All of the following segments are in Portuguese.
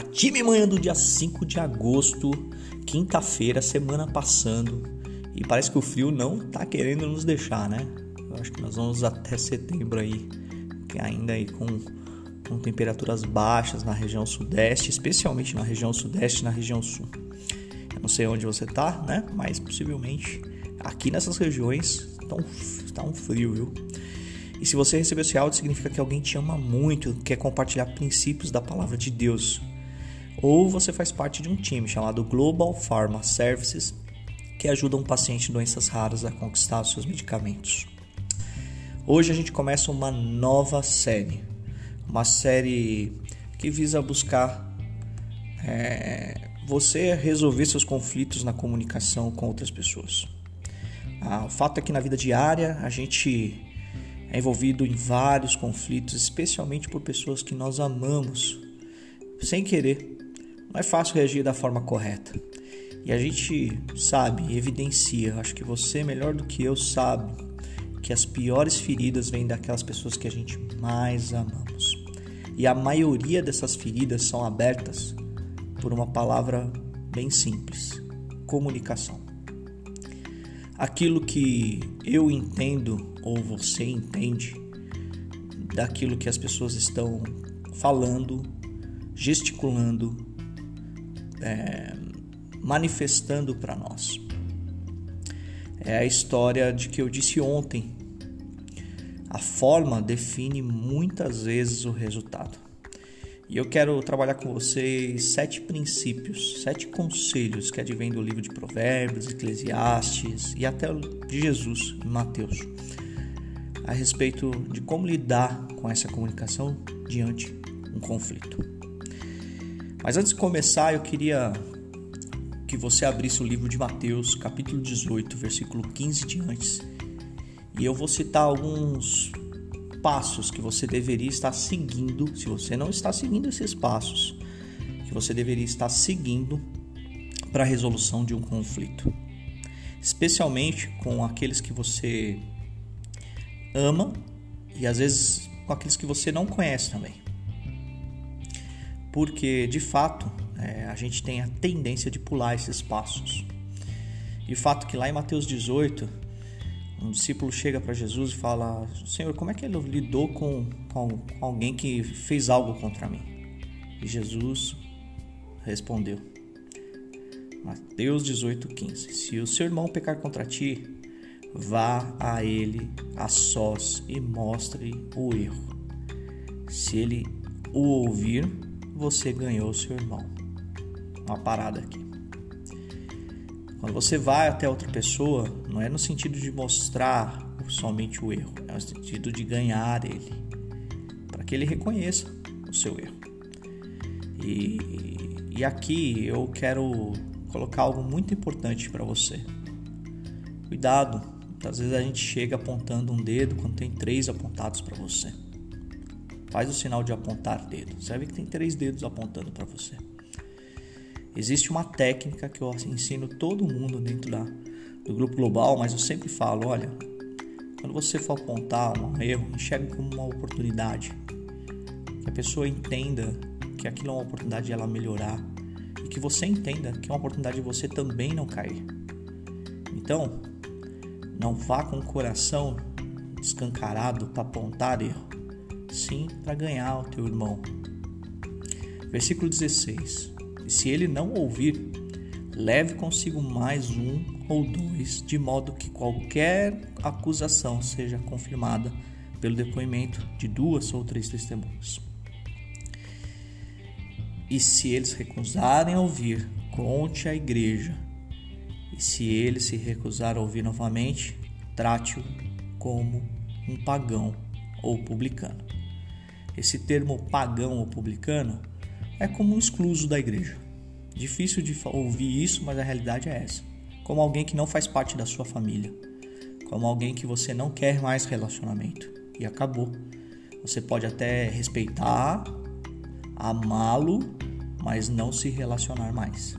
A time manhã do dia 5 de agosto, quinta-feira, semana passando. E parece que o frio não tá querendo nos deixar, né? Eu acho que nós vamos até setembro aí, ainda aí com, com temperaturas baixas na região sudeste, especialmente na região sudeste e na região sul. Eu não sei onde você tá, né? Mas possivelmente aqui nessas regiões tá um, tá um frio, viu? E se você recebeu esse áudio, significa que alguém te ama muito, quer compartilhar princípios da palavra de Deus. Ou você faz parte de um time chamado Global Pharma Services, que ajuda um paciente de doenças raras a conquistar os seus medicamentos. Hoje a gente começa uma nova série, uma série que visa buscar é, você resolver seus conflitos na comunicação com outras pessoas. Ah, o fato é que na vida diária a gente é envolvido em vários conflitos, especialmente por pessoas que nós amamos, sem querer. Não é fácil reagir da forma correta. E a gente sabe, evidencia, acho que você melhor do que eu sabe que as piores feridas vêm daquelas pessoas que a gente mais amamos. E a maioria dessas feridas são abertas por uma palavra bem simples: comunicação aquilo que eu entendo ou você entende daquilo que as pessoas estão falando, gesticulando, é, manifestando para nós. É a história de que eu disse ontem. A forma define muitas vezes o resultado. E eu quero trabalhar com vocês sete princípios, sete conselhos que advêm do livro de Provérbios, Eclesiastes e até de Jesus, em Mateus, a respeito de como lidar com essa comunicação diante um conflito. Mas antes de começar, eu queria que você abrisse o livro de Mateus, capítulo 18, versículo 15 diante. E eu vou citar alguns passos que você deveria estar seguindo, se você não está seguindo esses passos, que você deveria estar seguindo para a resolução de um conflito, especialmente com aqueles que você ama e às vezes com aqueles que você não conhece também. Porque de fato é, a gente tem a tendência de pular esses passos. E o fato que lá em Mateus 18 um discípulo chega para Jesus e fala: Senhor, como é que ele lidou com, com, com alguém que fez algo contra mim? E Jesus respondeu: Mateus 18,15: Se o seu irmão pecar contra ti, vá a ele a sós e mostre o erro. Se ele o ouvir, você ganhou seu irmão. Uma parada aqui. Quando você vai até outra pessoa, não é no sentido de mostrar somente o erro, é no sentido de ganhar ele, para que ele reconheça o seu erro. E, e aqui eu quero colocar algo muito importante para você. Cuidado, às vezes a gente chega apontando um dedo quando tem três apontados para você. Faz o sinal de apontar dedo. Você vai ver que tem três dedos apontando para você. Existe uma técnica que eu ensino todo mundo dentro da, do grupo global, mas eu sempre falo, olha, quando você for apontar um erro, enxergue como uma oportunidade. Que a pessoa entenda que aquilo é uma oportunidade de ela melhorar e que você entenda que é uma oportunidade de você também não cair. Então, não vá com o coração escancarado para apontar erro, sim para ganhar o teu irmão. Versículo 16. E se ele não ouvir, leve consigo mais um ou dois, de modo que qualquer acusação seja confirmada pelo depoimento de duas ou três testemunhas. E se eles recusarem ouvir, conte à igreja. E se ele se recusar a ouvir novamente, trate-o como um pagão ou publicano. Esse termo pagão ou publicano é como um excluso da igreja. Difícil de ouvir isso, mas a realidade é essa. Como alguém que não faz parte da sua família, como alguém que você não quer mais relacionamento e acabou. Você pode até respeitar, amá-lo, mas não se relacionar mais.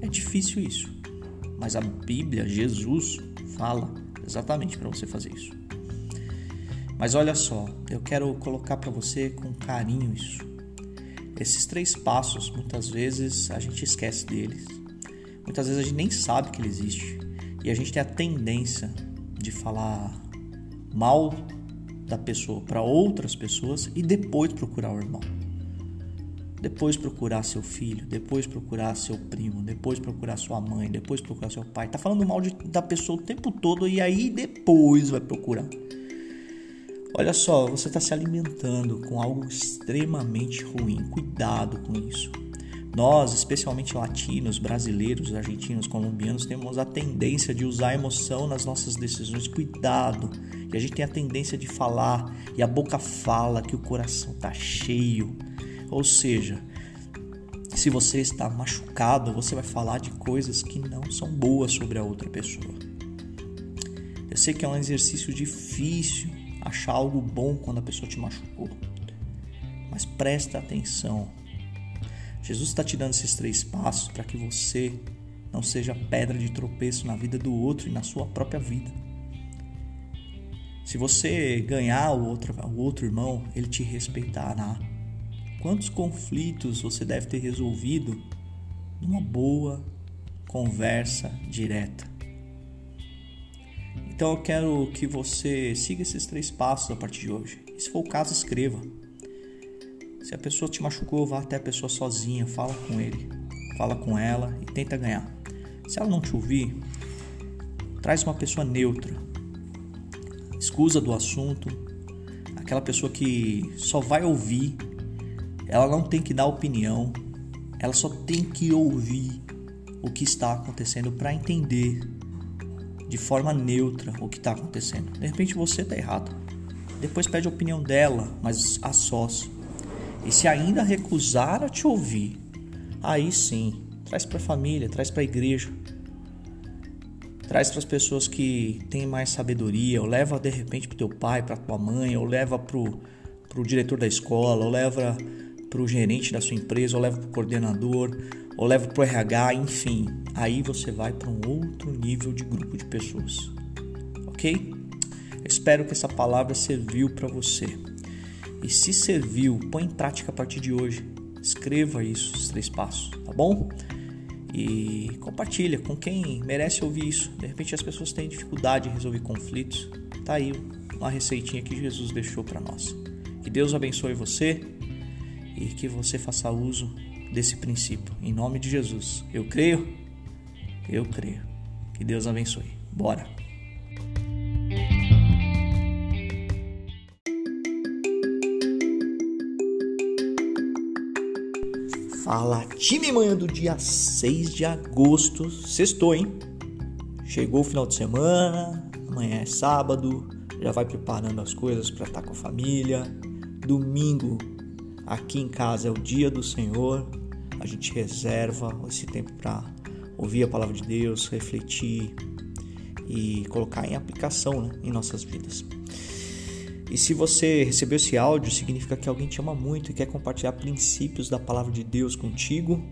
É difícil isso, mas a Bíblia, Jesus, fala exatamente para você fazer isso. Mas olha só, eu quero colocar para você com carinho isso Esses três passos, muitas vezes a gente esquece deles. Muitas vezes a gente nem sabe que ele existe. E a gente tem a tendência de falar mal da pessoa para outras pessoas e depois procurar o irmão. Depois procurar seu filho, depois procurar seu primo, depois procurar sua mãe, depois procurar seu pai. Tá falando mal de, da pessoa o tempo todo e aí depois vai procurar. Olha só, você está se alimentando com algo extremamente ruim. Cuidado com isso. Nós, especialmente latinos, brasileiros, argentinos, colombianos, temos a tendência de usar a emoção nas nossas decisões. Cuidado. E a gente tem a tendência de falar e a boca fala que o coração está cheio. Ou seja, se você está machucado, você vai falar de coisas que não são boas sobre a outra pessoa. Eu sei que é um exercício difícil, achar algo bom quando a pessoa te machucou. Mas presta atenção. Jesus está te dando esses três passos para que você não seja pedra de tropeço na vida do outro e na sua própria vida. Se você ganhar o outro, o outro irmão, ele te respeitará. Quantos conflitos você deve ter resolvido numa boa conversa direta? Então eu quero que você siga esses três passos a partir de hoje. E se for o caso, escreva. Se a pessoa te machucou, vá até a pessoa sozinha, fala com ele, fala com ela e tenta ganhar. Se ela não te ouvir, traz uma pessoa neutra. Escusa do assunto, aquela pessoa que só vai ouvir, ela não tem que dar opinião, ela só tem que ouvir o que está acontecendo para entender de forma neutra o que está acontecendo. De repente você está errado. Depois pede a opinião dela, mas a sós. E se ainda recusar a te ouvir, aí sim, traz para a família, traz para a igreja, traz para as pessoas que têm mais sabedoria, ou leva de repente para teu pai, para tua mãe, ou leva para o diretor da escola, ou leva para o gerente da sua empresa, ou leva para o coordenador, ou leva para o RH, enfim. Aí você vai para um outro nível de grupo de pessoas. Ok? espero que essa palavra serviu para você. E se serviu, põe em prática a partir de hoje. Escreva isso, os três passos, tá bom? E compartilha com quem merece ouvir isso. De repente as pessoas têm dificuldade em resolver conflitos. Tá aí uma receitinha que Jesus deixou para nós. Que Deus abençoe você e que você faça uso desse princípio. Em nome de Jesus. Eu creio, eu creio. Que Deus abençoe. Bora! Fala time manhã do dia 6 de agosto, sextou, hein? Chegou o final de semana, amanhã é sábado, já vai preparando as coisas para estar com a família. Domingo, aqui em casa é o dia do Senhor, a gente reserva esse tempo para ouvir a palavra de Deus, refletir e colocar em aplicação né, em nossas vidas. E se você recebeu esse áudio, significa que alguém te ama muito e quer compartilhar princípios da palavra de Deus contigo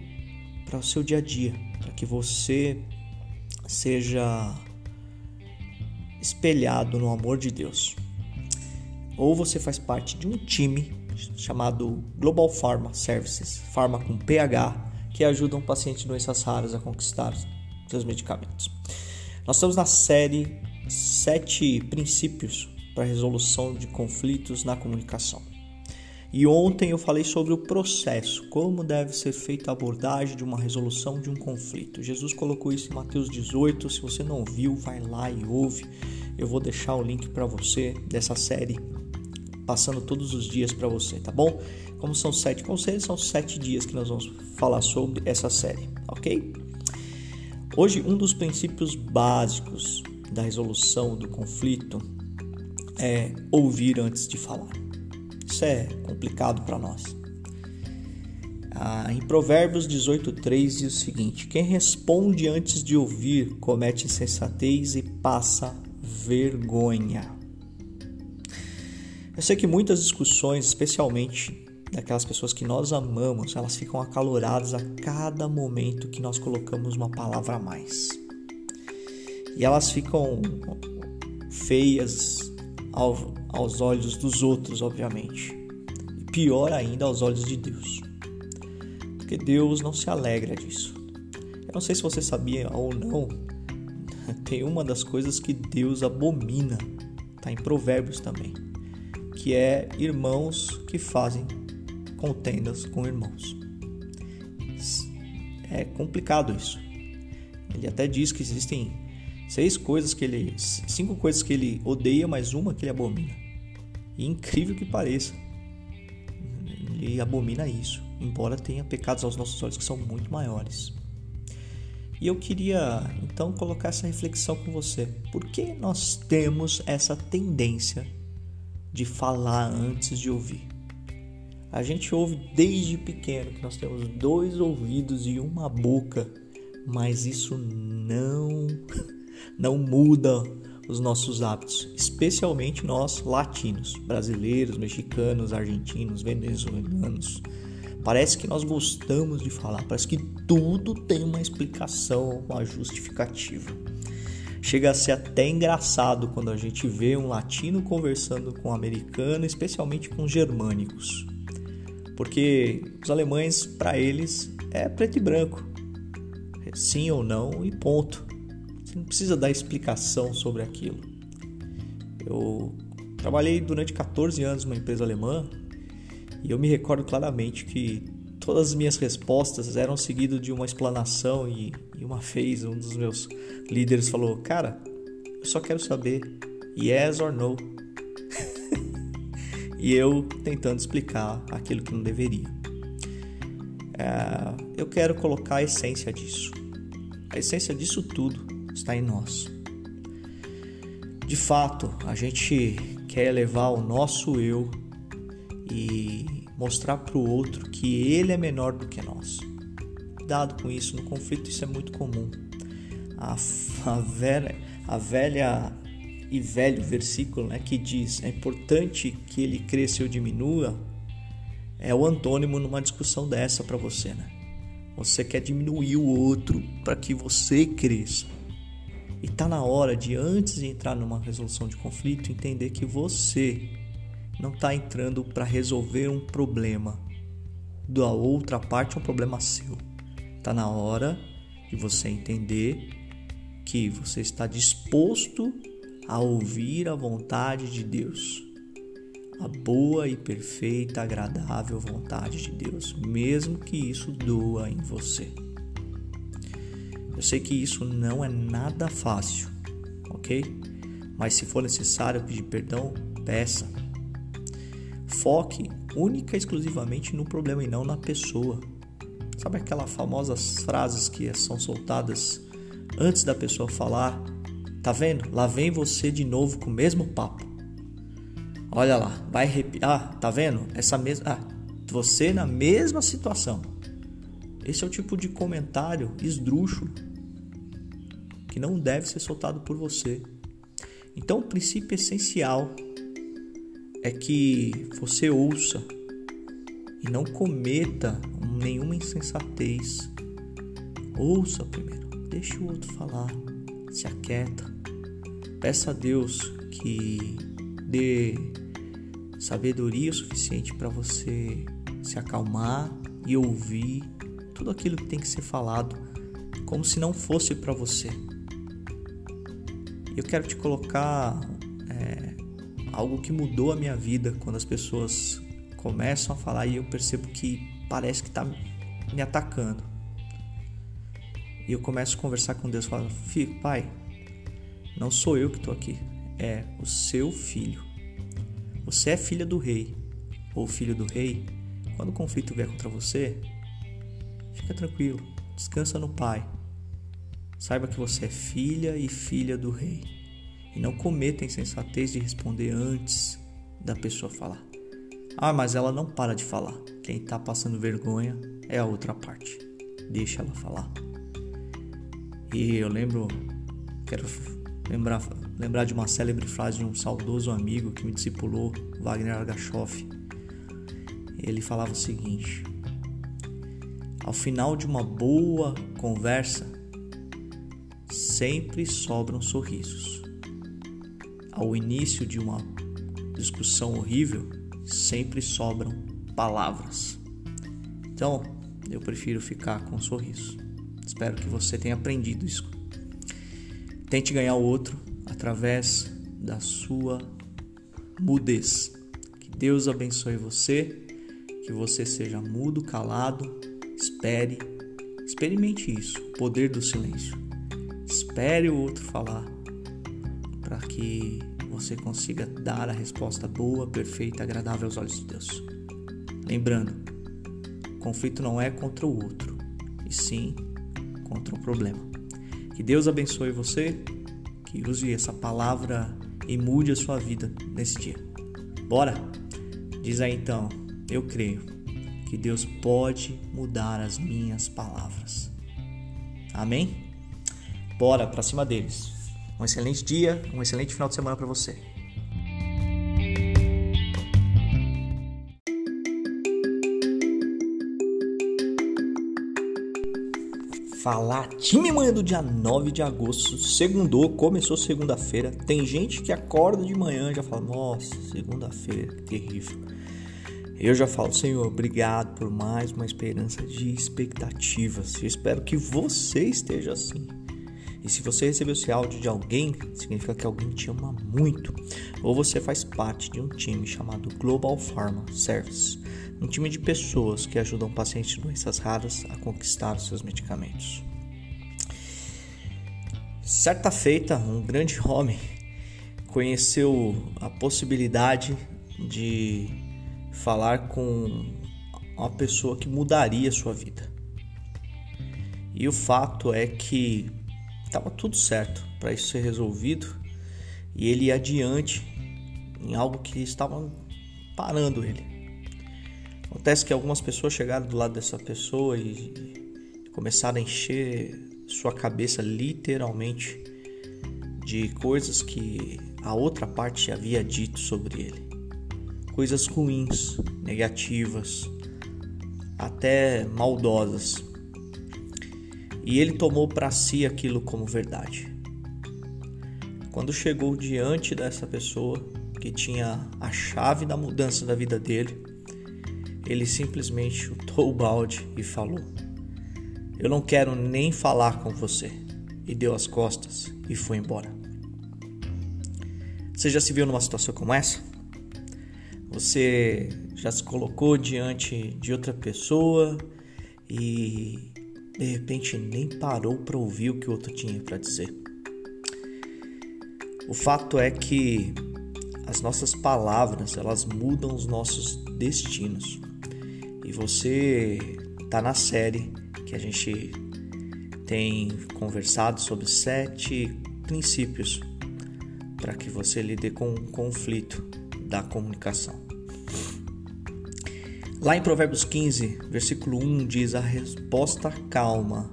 para o seu dia a dia, para que você seja espelhado no amor de Deus. Ou você faz parte de um time chamado Global Pharma Services, Pharma com PH, que ajuda um paciente de doenças raras a conquistar seus medicamentos. Nós estamos na série Sete Princípios para a Resolução de Conflitos na Comunicação. E ontem eu falei sobre o processo, como deve ser feita a abordagem de uma resolução de um conflito. Jesus colocou isso em Mateus 18. Se você não viu, vai lá e ouve. Eu vou deixar o link para você dessa série passando todos os dias para você, tá bom? Como são sete conselhos, são sete dias que nós vamos falar sobre essa série, ok? Hoje, um dos princípios básicos da resolução do conflito é ouvir antes de falar. Isso é complicado para nós. Ah, em Provérbios 18,3 diz o seguinte: Quem responde antes de ouvir comete insensatez e passa vergonha. Eu sei que muitas discussões, especialmente daquelas pessoas que nós amamos, elas ficam acaloradas a cada momento que nós colocamos uma palavra a mais. E elas ficam feias ao, aos olhos dos outros, obviamente. E pior ainda aos olhos de Deus. Porque Deus não se alegra disso. Eu não sei se você sabia ou não, tem uma das coisas que Deus abomina, tá em Provérbios também, que é irmãos que fazem contendas com irmãos. É complicado isso. Ele até diz que existem seis coisas que ele, cinco coisas que ele odeia, mas uma que ele abomina. E incrível que pareça, ele abomina isso, embora tenha pecados aos nossos olhos que são muito maiores. E eu queria então colocar essa reflexão com você. Por que nós temos essa tendência de falar antes de ouvir? A gente ouve desde pequeno que nós temos dois ouvidos e uma boca, mas isso não não muda os nossos hábitos, especialmente nós latinos, brasileiros, mexicanos, argentinos, venezuelanos, Parece que nós gostamos de falar, parece que tudo tem uma explicação, uma justificativa. Chega a ser até engraçado quando a gente vê um latino conversando com um americano, especialmente com os germânicos. Porque os alemães, para eles, é preto e branco. É sim ou não e ponto. Você não precisa dar explicação sobre aquilo. Eu trabalhei durante 14 anos numa empresa alemã e eu me recordo claramente que todas as minhas respostas eram seguidas de uma explanação e, e uma vez um dos meus líderes falou: "Cara, eu só quero saber yes or no". e eu tentando explicar aquilo que não deveria. É, eu quero colocar a essência disso. A essência disso tudo está em nós. De fato, a gente quer levar o nosso eu e mostrar para o outro que ele é menor do que nós. Cuidado com isso, no conflito isso é muito comum. A, a, velha, a velha e velho versículo né, que diz é importante que ele cresça ou diminua é o antônimo numa discussão dessa para você. Né? Você quer diminuir o outro para que você cresça. E está na hora de, antes de entrar numa resolução de conflito, entender que você não está entrando para resolver um problema da outra parte, um problema seu. Está na hora de você entender que você está disposto a ouvir a vontade de Deus, a boa e perfeita, agradável vontade de Deus, mesmo que isso doa em você. Eu sei que isso não é nada fácil, ok? Mas se for necessário pedir perdão, peça foque única e exclusivamente no problema e não na pessoa. Sabe aquelas famosas frases que são soltadas antes da pessoa falar? Tá vendo? Lá vem você de novo com o mesmo papo. Olha lá, vai repetir. Ah, tá vendo? Essa mesma. Ah, você na mesma situação. Esse é o tipo de comentário esdrúxulo que não deve ser soltado por você. Então, o princípio essencial é que você ouça e não cometa nenhuma insensatez. Ouça primeiro, deixe o outro falar, se aquieta. Peça a Deus que dê sabedoria suficiente para você se acalmar e ouvir tudo aquilo que tem que ser falado, como se não fosse para você. Eu quero te colocar algo que mudou a minha vida quando as pessoas começam a falar e eu percebo que parece que está me atacando. E eu começo a conversar com Deus, falando: Filho, pai, não sou eu que estou aqui, é o seu filho. Você é filha do rei ou filho do rei. Quando o conflito vier contra você, fica tranquilo, descansa no pai. Saiba que você é filha e filha do rei. E não cometa a insensatez de responder antes da pessoa falar. Ah, mas ela não para de falar. Quem está passando vergonha é a outra parte. Deixa ela falar. E eu lembro, quero lembrar, lembrar de uma célebre frase de um saudoso amigo que me discipulou, Wagner Argachoff. Ele falava o seguinte: Ao final de uma boa conversa, sempre sobram sorrisos ao início de uma discussão horrível, sempre sobram palavras. Então, eu prefiro ficar com um sorriso. Espero que você tenha aprendido isso. Tente ganhar o outro através da sua mudez. Que Deus abençoe você, que você seja mudo, calado, espere, experimente isso, o poder do silêncio. Espere o outro falar para que você consiga dar a resposta boa, perfeita, agradável aos olhos de Deus. Lembrando, conflito não é contra o outro, e sim contra o problema. Que Deus abençoe você, que use essa palavra e mude a sua vida nesse dia. Bora? Diz aí então, eu creio que Deus pode mudar as minhas palavras. Amém? Bora para cima deles. Um excelente dia, um excelente final de semana para você. Falar time manhã do dia 9 de agosto, segundou, começou segunda-feira. Tem gente que acorda de manhã e já fala: Nossa, segunda-feira, terrível. Eu já falo, Senhor, obrigado por mais uma esperança de expectativas. Eu espero que você esteja assim. E se você recebeu esse áudio de alguém, significa que alguém te ama muito. Ou você faz parte de um time chamado Global Pharma Service um time de pessoas que ajudam pacientes de doenças raras a conquistar os seus medicamentos. Certa feita, um grande homem conheceu a possibilidade de falar com uma pessoa que mudaria sua vida. E o fato é que estava tudo certo para isso ser resolvido e ele ia adiante em algo que estava parando ele. Acontece que algumas pessoas chegaram do lado dessa pessoa e começaram a encher sua cabeça literalmente de coisas que a outra parte havia dito sobre ele. Coisas ruins, negativas, até maldosas. E ele tomou para si aquilo como verdade. Quando chegou diante dessa pessoa que tinha a chave da mudança da vida dele, ele simplesmente chutou o balde e falou: Eu não quero nem falar com você. E deu as costas e foi embora. Você já se viu numa situação como essa? Você já se colocou diante de outra pessoa e de repente nem parou para ouvir o que o outro tinha para dizer. O fato é que as nossas palavras, elas mudam os nossos destinos. E você tá na série que a gente tem conversado sobre sete princípios para que você lide com o conflito da comunicação. Lá em Provérbios 15, versículo 1 diz: A resposta calma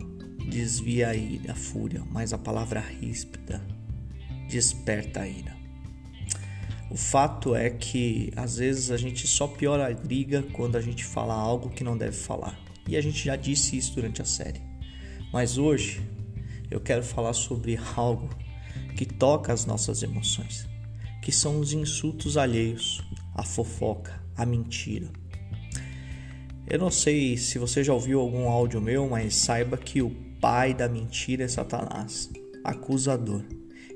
desvia a ira, a fúria, mas a palavra ríspida desperta a ira. O fato é que às vezes a gente só piora a briga quando a gente fala algo que não deve falar. E a gente já disse isso durante a série. Mas hoje eu quero falar sobre algo que toca as nossas emoções, que são os insultos alheios, a fofoca, a mentira. Eu não sei se você já ouviu algum áudio meu, mas saiba que o pai da mentira é Satanás, acusador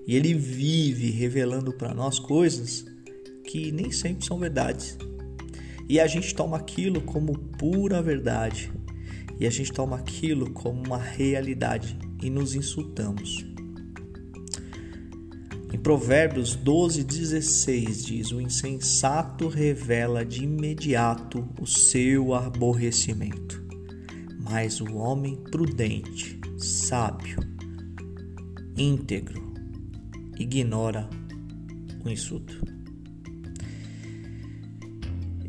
e ele vive revelando para nós coisas que nem sempre são verdades. E a gente toma aquilo como pura verdade. E a gente toma aquilo como uma realidade e nos insultamos. Em Provérbios 12, 16 diz: O insensato revela de imediato o seu aborrecimento, mas o homem prudente, sábio, íntegro, ignora o insulto.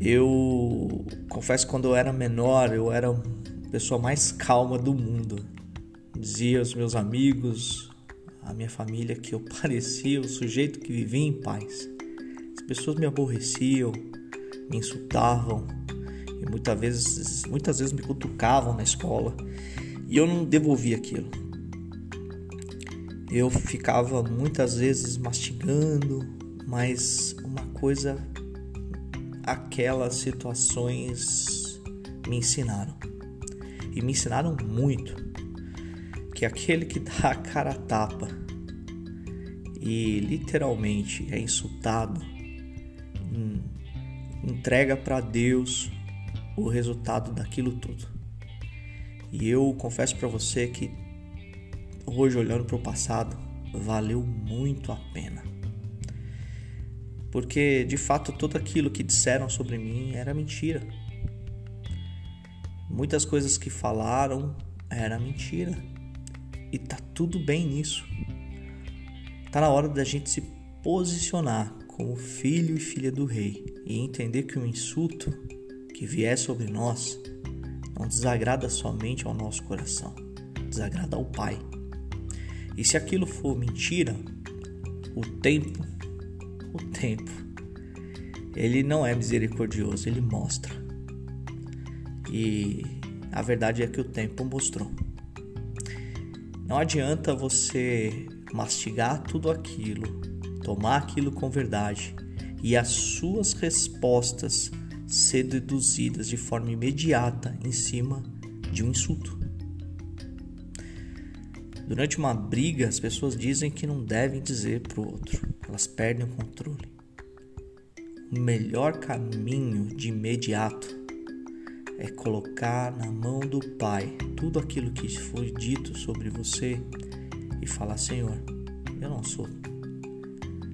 Eu confesso que quando eu era menor, eu era a pessoa mais calma do mundo. Dizia aos meus amigos, a minha família, que eu parecia o sujeito que vivia em paz. As pessoas me aborreciam, me insultavam e muitas vezes, muitas vezes me cutucavam na escola e eu não devolvia aquilo eu ficava muitas vezes mastigando, mas uma coisa aquelas situações me ensinaram. e me ensinaram muito que aquele que dá a cara a tapa e literalmente é insultado, hum, entrega para Deus o resultado daquilo tudo. E eu confesso para você que hoje olhando para o passado, valeu muito a pena. Porque de fato tudo aquilo que disseram sobre mim era mentira. Muitas coisas que falaram era mentira. E tá tudo bem nisso. Tá na hora da gente se posicionar como filho e filha do rei e entender que o insulto que vier sobre nós não desagrada somente ao nosso coração, desagrada ao Pai. E se aquilo for mentira, o tempo, o tempo, ele não é misericordioso, ele mostra. E a verdade é que o tempo mostrou. Não adianta você mastigar tudo aquilo, tomar aquilo com verdade e as suas respostas ser deduzidas de forma imediata em cima de um insulto. Durante uma briga, as pessoas dizem que não devem dizer para o outro, elas perdem o controle. O melhor caminho de imediato é colocar na mão do Pai tudo aquilo que foi dito sobre você e falar: Senhor, eu não sou,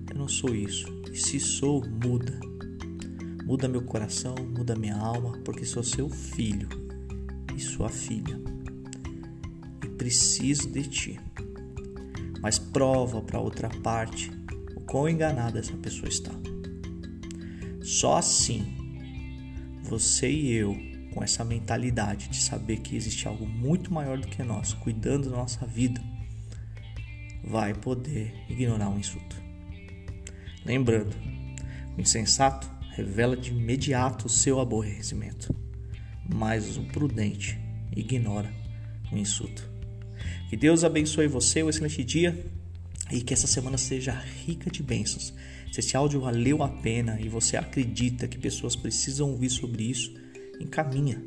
eu não sou isso, e se sou, muda. Muda meu coração, muda minha alma, porque sou seu filho e sua filha preciso de ti. Mas prova para outra parte o quão enganada essa pessoa está. Só assim, você e eu, com essa mentalidade de saber que existe algo muito maior do que nós, cuidando da nossa vida, vai poder ignorar um insulto. Lembrando, o insensato revela de imediato o seu aborrecimento, mas o prudente ignora o insulto. Que Deus abençoe você, um excelente dia e que essa semana seja rica de bênçãos. Se esse áudio valeu a pena e você acredita que pessoas precisam ouvir sobre isso, encaminha.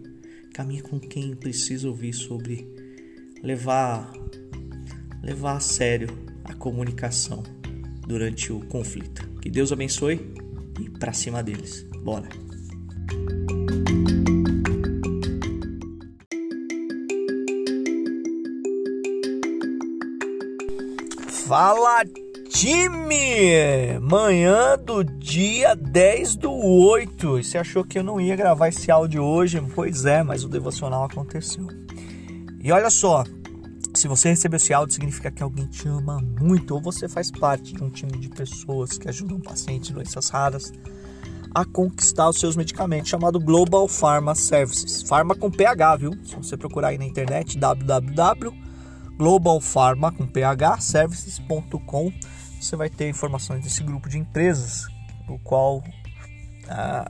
Caminha com quem precisa ouvir sobre levar levar a sério a comunicação durante o conflito. Que Deus abençoe e para cima deles. Bora. Fala time! Manhã do dia 10 do 8. E você achou que eu não ia gravar esse áudio hoje? Pois é, mas o devocional aconteceu. E olha só, se você recebeu esse áudio, significa que alguém te ama muito ou você faz parte de um time de pessoas que ajudam pacientes de doenças raras a conquistar os seus medicamentos, chamado Global Pharma Services. Pharma com PH, viu? Se você procurar aí na internet, www Global Pharma com. Você vai ter informações desse grupo de empresas, o qual uh,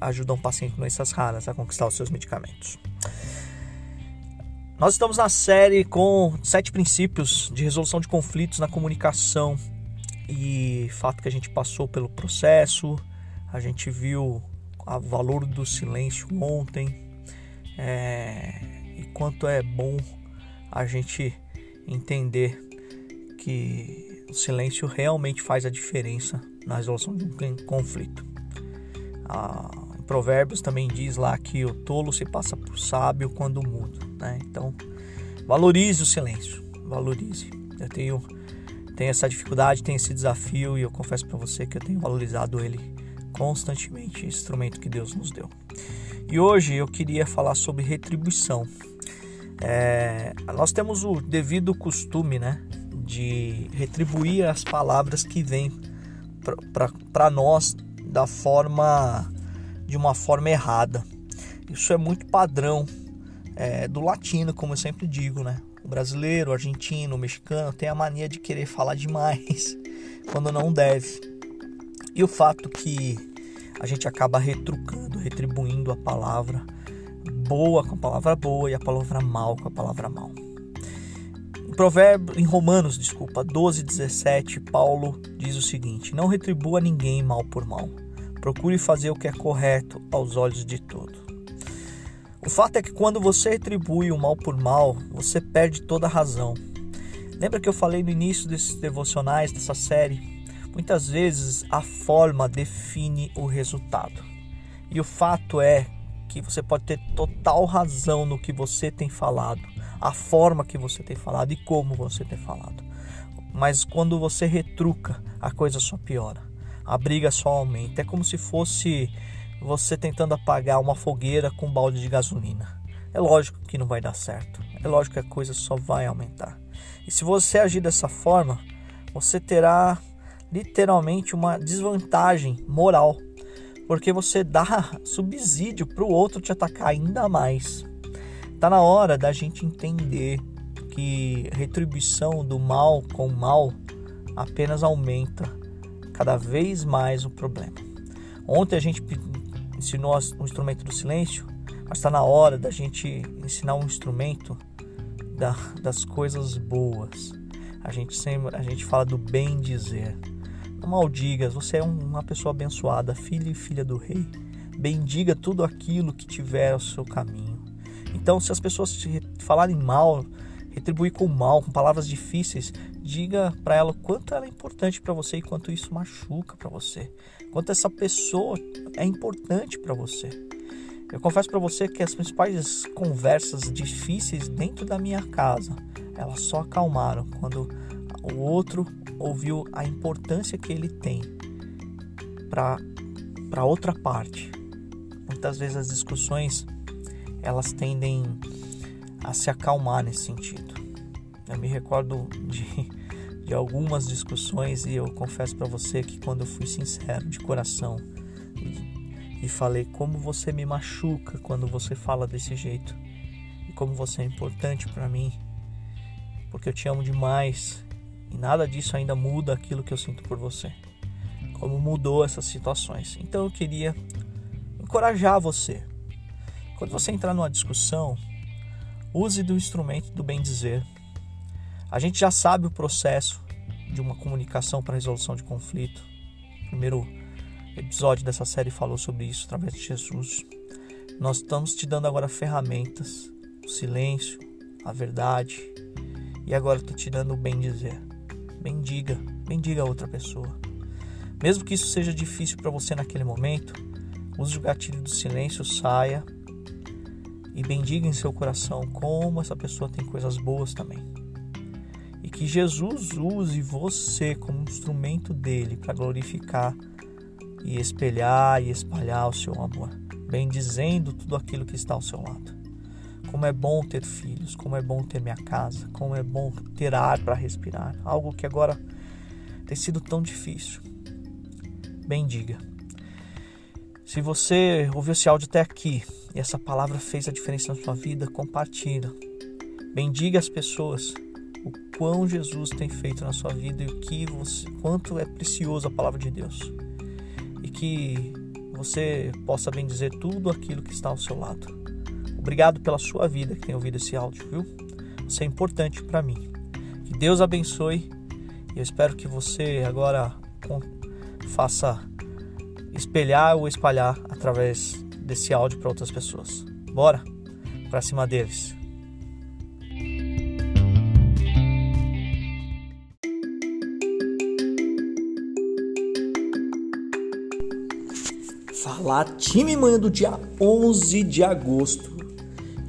ajudam pacientes com doenças raras a conquistar os seus medicamentos. Nós estamos na série com sete princípios de resolução de conflitos na comunicação e fato que a gente passou pelo processo, a gente viu o valor do silêncio ontem é, e quanto é bom a gente entender que o silêncio realmente faz a diferença na resolução de um conflito. Ah, Provérbios também diz lá que o tolo se passa por sábio quando muda. Né? Então, valorize o silêncio, valorize. Eu tenho, tenho essa dificuldade, tenho esse desafio e eu confesso para você que eu tenho valorizado ele constantemente, esse instrumento que Deus nos deu. E hoje eu queria falar sobre retribuição. É, nós temos o devido costume, né, de retribuir as palavras que vêm para nós da forma de uma forma errada. Isso é muito padrão é, do latino, como eu sempre digo, né? O brasileiro, o argentino, o mexicano tem a mania de querer falar demais quando não deve. E o fato que a gente acaba retrucando, retribuindo a palavra boa com a palavra boa e a palavra mal com a palavra mal. Provérbio, em Romanos, desculpa, 12, 17, Paulo diz o seguinte: Não retribua ninguém mal por mal. Procure fazer o que é correto aos olhos de todos. O fato é que quando você retribui o mal por mal, você perde toda a razão. Lembra que eu falei no início desses devocionais, dessa série? Muitas vezes a forma define o resultado. E o fato é que você pode ter total razão no que você tem falado, a forma que você tem falado e como você tem falado. Mas quando você retruca, a coisa só piora. A briga só aumenta. É como se fosse você tentando apagar uma fogueira com um balde de gasolina. É lógico que não vai dar certo. É lógico que a coisa só vai aumentar. E se você agir dessa forma, você terá literalmente uma desvantagem moral, porque você dá subsídio para o outro te atacar ainda mais. Tá na hora da gente entender que retribuição do mal com mal apenas aumenta cada vez mais o problema. Ontem a gente ensinou o instrumento do silêncio, mas está na hora da gente ensinar um instrumento da, das coisas boas. A gente sempre a gente fala do bem dizer. Não maldigas, você é uma pessoa abençoada, filho e filha do rei. Bendiga tudo aquilo que tiver ao seu caminho. Então, se as pessoas te falarem mal, retribuir com mal, com palavras difíceis, diga para ela o quanto ela é importante para você e quanto isso machuca para você, quanto essa pessoa é importante para você. Eu confesso para você que as principais conversas difíceis dentro da minha casa, elas só acalmaram quando o outro ouviu a importância que ele tem para para outra parte. Muitas vezes as discussões elas tendem a se acalmar nesse sentido. Eu me recordo de, de algumas discussões e eu confesso para você que quando eu fui sincero de coração e, e falei como você me machuca quando você fala desse jeito e como você é importante para mim, porque eu te amo demais e nada disso ainda muda aquilo que eu sinto por você. Como mudou essas situações. Então eu queria encorajar você. Quando você entrar numa discussão, Use do instrumento do bem dizer. A gente já sabe o processo de uma comunicação para resolução de conflito. O primeiro episódio dessa série falou sobre isso através de Jesus. Nós estamos te dando agora ferramentas, o silêncio, a verdade. E agora estou te dando o bem dizer. Bendiga, bendiga a outra pessoa. Mesmo que isso seja difícil para você naquele momento, use o gatilho do silêncio, saia e bendiga em seu coração como essa pessoa tem coisas boas também. E que Jesus use você como instrumento dele para glorificar e espelhar e espalhar o seu amor, bendizendo tudo aquilo que está ao seu lado. Como é bom ter filhos, como é bom ter minha casa, como é bom ter ar para respirar, algo que agora tem sido tão difícil. Bendiga. Se você ouviu esse áudio até aqui e essa palavra fez a diferença na sua vida, compartilha. Bendiga as pessoas o quão Jesus tem feito na sua vida e o que você, quanto é precioso a palavra de Deus. E que você possa bendizer tudo aquilo que está ao seu lado. Obrigado pela sua vida que tem ouvido esse áudio, viu? Você é importante para mim. Que Deus abençoe e eu espero que você agora faça espelhar ou espalhar através desse áudio para outras pessoas. Bora para cima deles. Falar time manhã do dia 11 de agosto.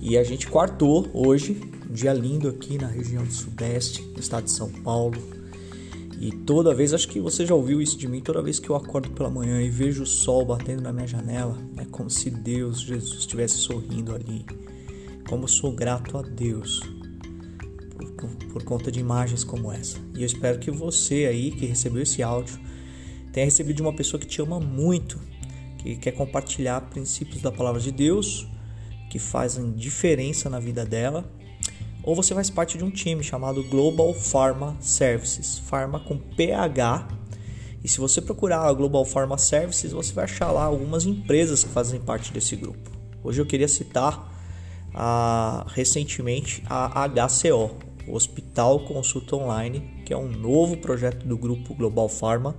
E a gente quartou hoje, um dia lindo aqui na região do Sudeste, no estado de São Paulo e toda vez, acho que você já ouviu isso de mim, toda vez que eu acordo pela manhã e vejo o sol batendo na minha janela, é como se Deus, Jesus, estivesse sorrindo ali. Como eu sou grato a Deus por, por, por conta de imagens como essa. E eu espero que você aí que recebeu esse áudio tenha recebido de uma pessoa que te ama muito, que quer compartilhar princípios da palavra de Deus, que fazem diferença na vida dela ou você faz parte de um time chamado Global Pharma Services, Pharma com PH. E se você procurar a Global Pharma Services, você vai achar lá algumas empresas que fazem parte desse grupo. Hoje eu queria citar a, recentemente a HCO, o Hospital Consulta Online, que é um novo projeto do grupo Global Pharma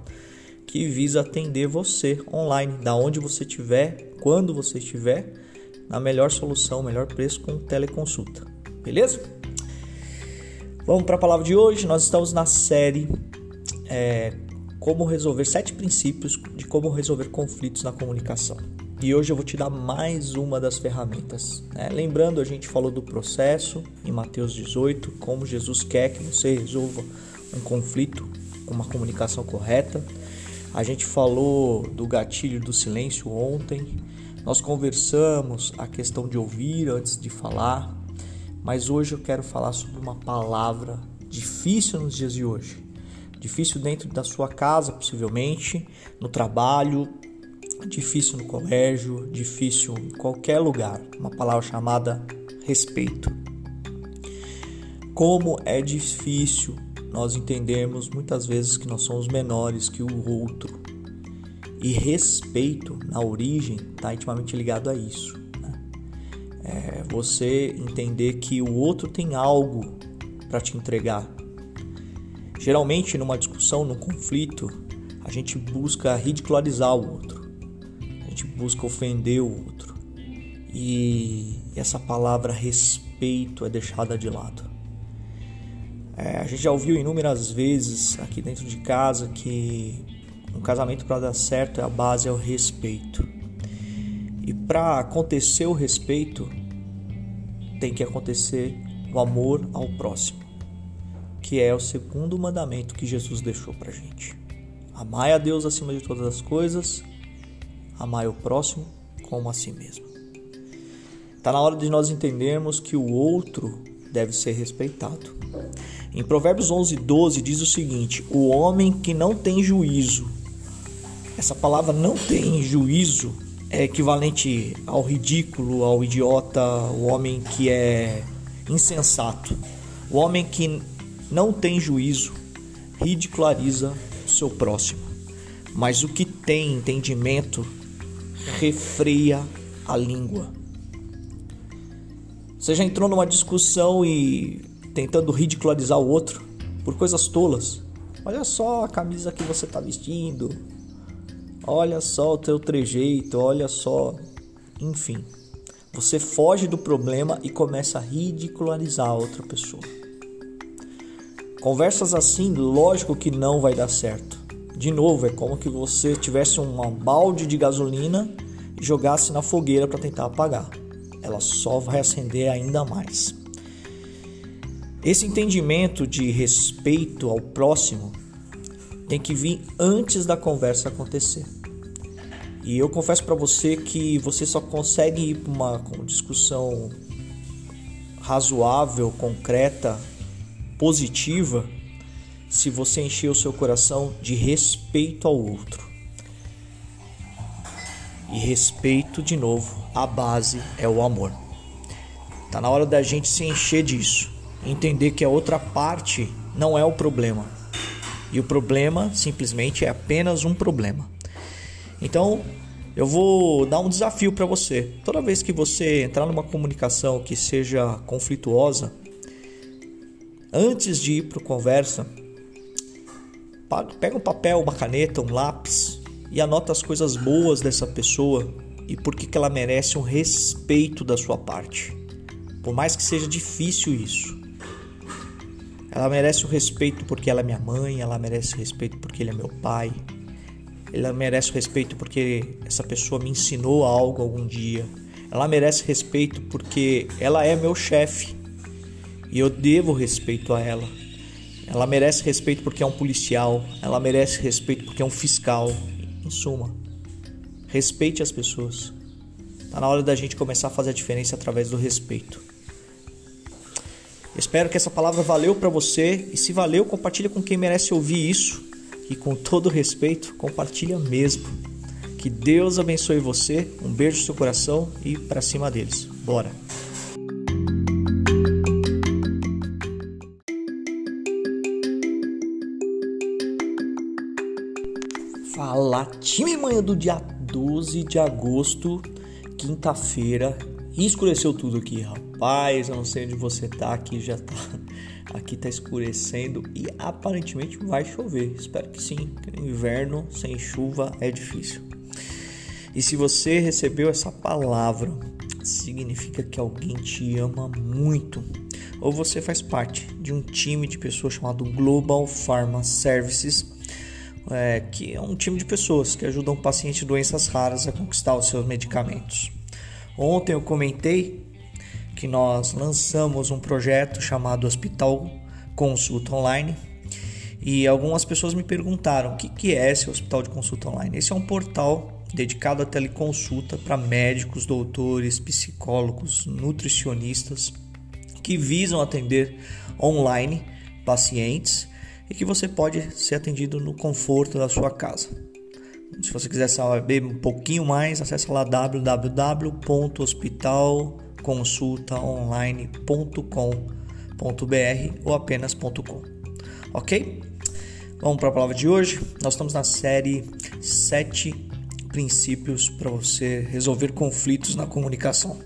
que visa atender você online, da onde você estiver, quando você estiver na melhor solução, melhor preço com teleconsulta. Beleza? Vamos para a palavra de hoje. Nós estamos na série é, Como resolver sete princípios de como resolver conflitos na comunicação. E hoje eu vou te dar mais uma das ferramentas. Né? Lembrando, a gente falou do processo em Mateus 18, como Jesus quer que você resolva um conflito com uma comunicação correta. A gente falou do gatilho do silêncio ontem. Nós conversamos a questão de ouvir antes de falar. Mas hoje eu quero falar sobre uma palavra difícil nos dias de hoje. Difícil dentro da sua casa, possivelmente, no trabalho, difícil no colégio, difícil em qualquer lugar. Uma palavra chamada respeito. Como é difícil nós entendermos muitas vezes que nós somos menores que o outro. E respeito, na origem, está intimamente ligado a isso. É você entender que o outro tem algo para te entregar. Geralmente, numa discussão, num conflito, a gente busca ridicularizar o outro gente busca ofender o outro. E essa palavra respeito é deixada de lado. É, a gente já ouviu inúmeras vezes aqui dentro de casa que um casamento para dar certo a base é o respeito. E para acontecer o respeito, tem que acontecer o amor ao próximo, que é o segundo mandamento que Jesus deixou para gente. Amai a Deus acima de todas as coisas amai o próximo como a si mesmo. Está na hora de nós entendermos que o outro deve ser respeitado. Em Provérbios 11, 12 diz o seguinte: O homem que não tem juízo, essa palavra não tem juízo é equivalente ao ridículo, ao idiota, o homem que é insensato. O homem que não tem juízo ridiculariza o seu próximo. Mas o que tem entendimento refreia a língua. Você já entrou numa discussão e tentando ridicularizar o outro por coisas tolas? Olha só a camisa que você está vestindo. Olha só o teu trejeito, olha só, enfim. Você foge do problema e começa a ridicularizar a outra pessoa. Conversas assim, lógico que não vai dar certo. De novo, é como que você tivesse um balde de gasolina e jogasse na fogueira para tentar apagar. Ela só vai acender ainda mais. Esse entendimento de respeito ao próximo tem que vir antes da conversa acontecer. E eu confesso para você que você só consegue ir para uma discussão razoável, concreta, positiva se você encher o seu coração de respeito ao outro. E respeito, de novo, a base é o amor. Tá na hora da gente se encher disso, entender que a outra parte não é o problema. E o problema simplesmente é apenas um problema. Então, eu vou dar um desafio para você. Toda vez que você entrar numa comunicação que seja conflituosa, antes de ir para conversa, Pega um papel, uma caneta, um lápis e anota as coisas boas dessa pessoa e por que, ela merece um respeito da sua parte. Por mais que seja difícil isso. Ela merece o respeito porque ela é minha mãe, ela merece o respeito porque ele é meu pai. Ela merece respeito porque essa pessoa me ensinou algo algum dia. Ela merece respeito porque ela é meu chefe e eu devo respeito a ela. Ela merece respeito porque é um policial, ela merece respeito porque é um fiscal. Em suma, respeite as pessoas. Tá na hora da gente começar a fazer a diferença através do respeito. Espero que essa palavra valeu para você e se valeu, compartilha com quem merece ouvir isso e com todo respeito, compartilha mesmo. Que Deus abençoe você. Um beijo no seu coração e para cima deles. Bora. Fala, time manhã do dia 12 de agosto, quinta-feira. Escureceu tudo aqui, rapaz. Eu não sei onde você tá, aqui já tá. Aqui tá escurecendo e aparentemente vai chover. Espero que sim. Inverno sem chuva é difícil. E se você recebeu essa palavra, significa que alguém te ama muito ou você faz parte de um time de pessoas chamado Global Pharma Services, é, que é um time de pessoas que ajudam pacientes de doenças raras a conquistar os seus medicamentos. Ontem eu comentei que nós lançamos um projeto chamado Hospital Consulta Online e algumas pessoas me perguntaram o que, que é esse Hospital de Consulta Online. Esse é um portal dedicado a teleconsulta para médicos, doutores, psicólogos, nutricionistas que visam atender online pacientes e que você pode ser atendido no conforto da sua casa. Se você quiser saber um pouquinho mais, acesse lá www.hospitalconsultaonline.com.br ou apenas .com. Ok? Vamos para a palavra de hoje. Nós estamos na série 7 princípios para você resolver conflitos na comunicação.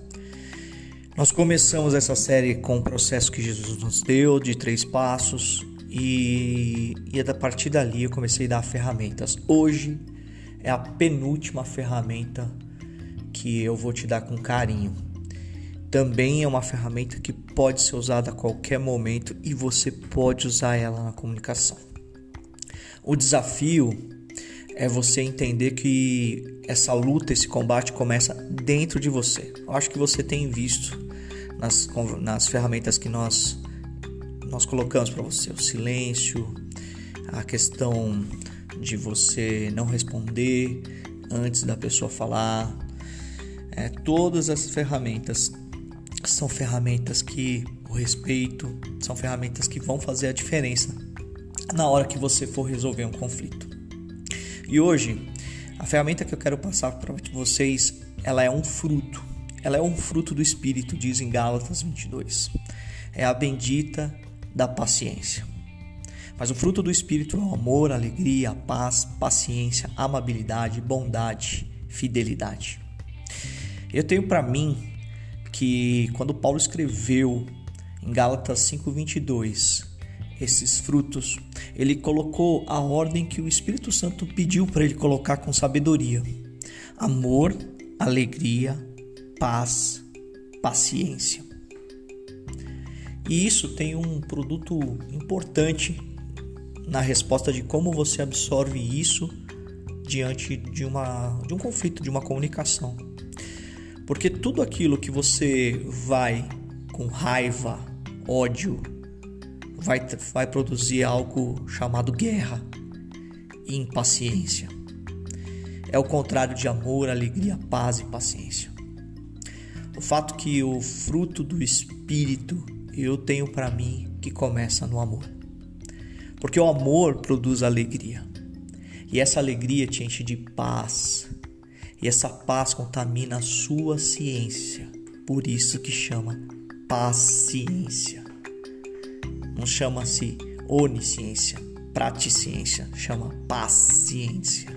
Nós começamos essa série com o processo que Jesus nos deu de três passos e, e a partir dali eu comecei a dar ferramentas. Hoje é a penúltima ferramenta que eu vou te dar com carinho. Também é uma ferramenta que pode ser usada a qualquer momento e você pode usar ela na comunicação. O desafio é você entender que essa luta, esse combate começa dentro de você. Eu acho que você tem visto nas, nas ferramentas que nós, nós colocamos para você: o silêncio, a questão de você não responder antes da pessoa falar. É, todas as ferramentas são ferramentas que o respeito, são ferramentas que vão fazer a diferença na hora que você for resolver um conflito. E hoje, a ferramenta que eu quero passar para vocês, ela é um fruto ela é um fruto do Espírito, diz em Gálatas 22. É a bendita da paciência. Mas o fruto do Espírito é o amor, a alegria, a paz, paciência, amabilidade, bondade, fidelidade. Eu tenho para mim que quando Paulo escreveu em Gálatas 5:22 esses frutos, ele colocou a ordem que o Espírito Santo pediu para ele colocar com sabedoria: amor, alegria, paz, paciência. E isso tem um produto importante na resposta de como você absorve isso diante de, uma, de um conflito, de uma comunicação. Porque tudo aquilo que você vai com raiva, ódio, vai, vai produzir algo chamado guerra e impaciência. É o contrário de amor, alegria, paz e paciência. O fato que o fruto do Espírito eu tenho para mim que começa no amor. Porque o amor produz alegria. E essa alegria te enche de paz. E essa paz contamina a sua ciência. Por isso que chama paciência. Não chama-se onisciência, praticciência, chama paciência.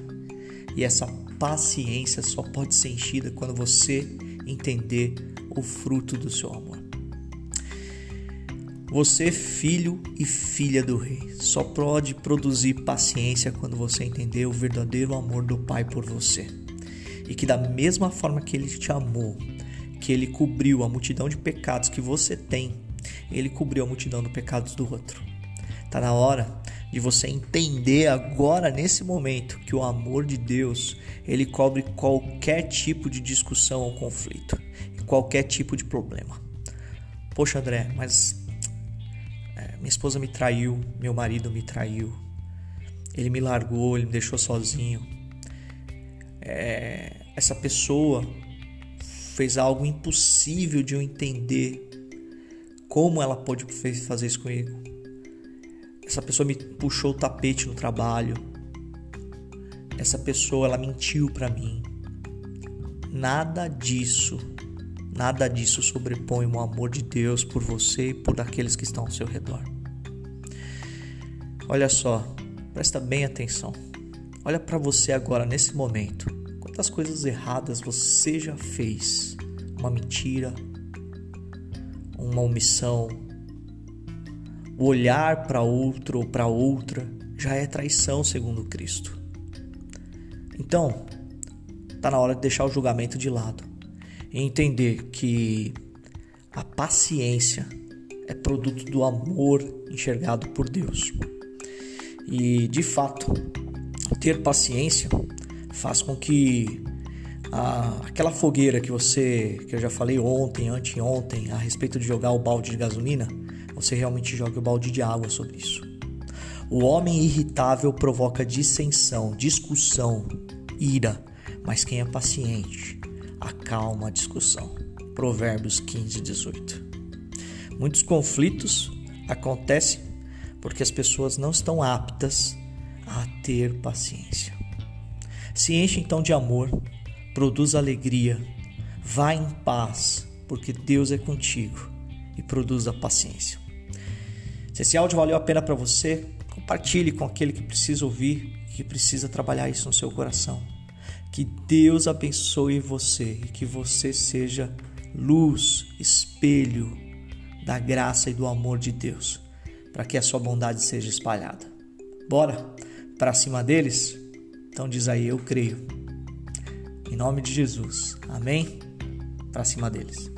E essa paciência só pode ser enchida quando você entender o fruto do seu amor. Você, filho e filha do rei, só pode produzir paciência quando você entender o verdadeiro amor do Pai por você. E que, da mesma forma que Ele te amou, que Ele cobriu a multidão de pecados que você tem, Ele cobriu a multidão de pecados do outro. Está na hora de você entender agora nesse momento que o amor de Deus ele cobre qualquer tipo de discussão ou conflito, qualquer tipo de problema. Poxa, André, mas é, minha esposa me traiu, meu marido me traiu, ele me largou, ele me deixou sozinho. É, essa pessoa fez algo impossível de eu entender como ela pode fazer isso comigo. Essa pessoa me puxou o tapete no trabalho. Essa pessoa ela mentiu para mim. Nada disso, nada disso sobrepõe o amor de Deus por você e por aqueles que estão ao seu redor. Olha só, presta bem atenção. Olha para você agora nesse momento. Quantas coisas erradas você já fez? Uma mentira, uma omissão, o olhar para outro ou para outra já é traição, segundo Cristo. Então, está na hora de deixar o julgamento de lado e entender que a paciência é produto do amor enxergado por Deus. E de fato, ter paciência faz com que a, aquela fogueira que você, que eu já falei ontem, anteontem, a respeito de jogar o balde de gasolina, você realmente jogue o balde de água sobre isso. O homem irritável provoca dissensão, discussão, ira, mas quem é paciente acalma a discussão. Provérbios 15, 18. Muitos conflitos acontecem porque as pessoas não estão aptas a ter paciência. Se enche então de amor, produz alegria, vá em paz, porque Deus é contigo e produz a paciência. Se esse áudio valeu a pena para você, compartilhe com aquele que precisa ouvir, que precisa trabalhar isso no seu coração. Que Deus abençoe você e que você seja luz, espelho da graça e do amor de Deus, para que a sua bondade seja espalhada. Bora para cima deles? Então diz aí, eu creio. Em nome de Jesus. Amém? Para cima deles.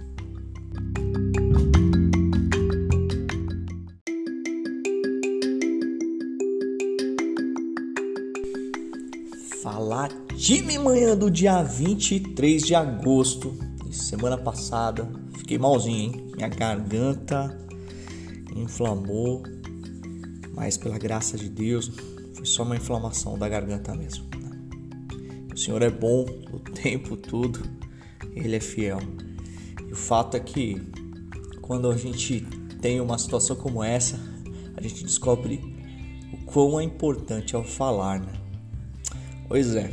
Falar time manhã do dia 23 de agosto, semana passada. Fiquei malzinho, hein? Minha garganta inflamou, mas pela graça de Deus, foi só uma inflamação da garganta mesmo. Né? O Senhor é bom o tempo todo, Ele é fiel. E o fato é que quando a gente tem uma situação como essa, a gente descobre o quão é importante é o falar, né? Pois é.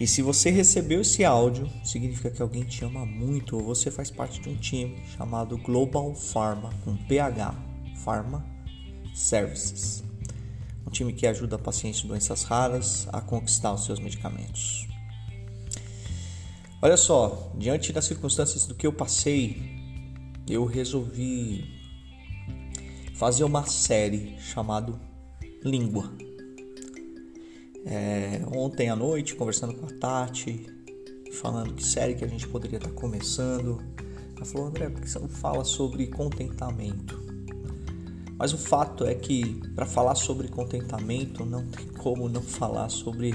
E se você recebeu esse áudio, significa que alguém te ama muito ou você faz parte de um time chamado Global Pharma, com PH, Pharma Services. Um time que ajuda pacientes de doenças raras a conquistar os seus medicamentos. Olha só, diante das circunstâncias do que eu passei, eu resolvi fazer uma série chamada Língua é, ontem à noite, conversando com a Tati, falando que série que a gente poderia estar começando. Ela falou, André, por que você não fala sobre contentamento? Mas o fato é que para falar sobre contentamento não tem como não falar sobre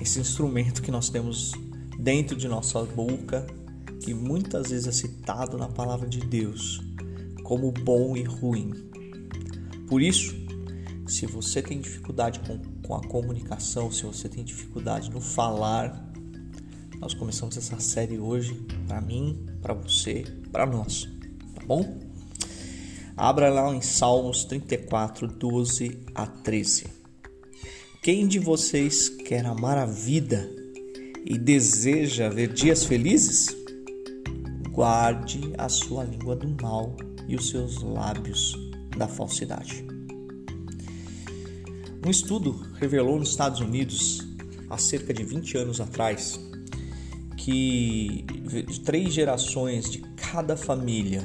esse instrumento que nós temos dentro de nossa boca, que muitas vezes é citado na palavra de Deus como bom e ruim. Por isso, se você tem dificuldade com com a comunicação, se você tem dificuldade no falar, nós começamos essa série hoje para mim, para você, para nós, tá bom? Abra lá em Salmos 34, 12 a 13. Quem de vocês quer amar a vida e deseja ver dias felizes? Guarde a sua língua do mal e os seus lábios da falsidade. Um estudo revelou nos Estados Unidos, há cerca de 20 anos atrás, que três gerações de cada família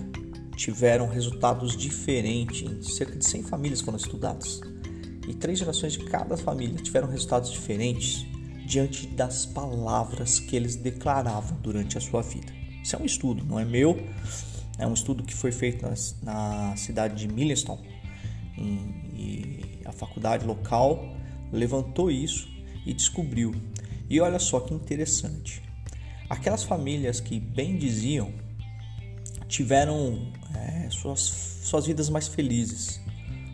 tiveram resultados diferentes. Cerca de 100 famílias foram estudadas. E três gerações de cada família tiveram resultados diferentes diante das palavras que eles declaravam durante a sua vida. Isso é um estudo, não é meu. É um estudo que foi feito na, na cidade de Millston, em, a faculdade local levantou isso e descobriu. E olha só que interessante. Aquelas famílias que bem diziam tiveram é, suas, suas vidas mais felizes.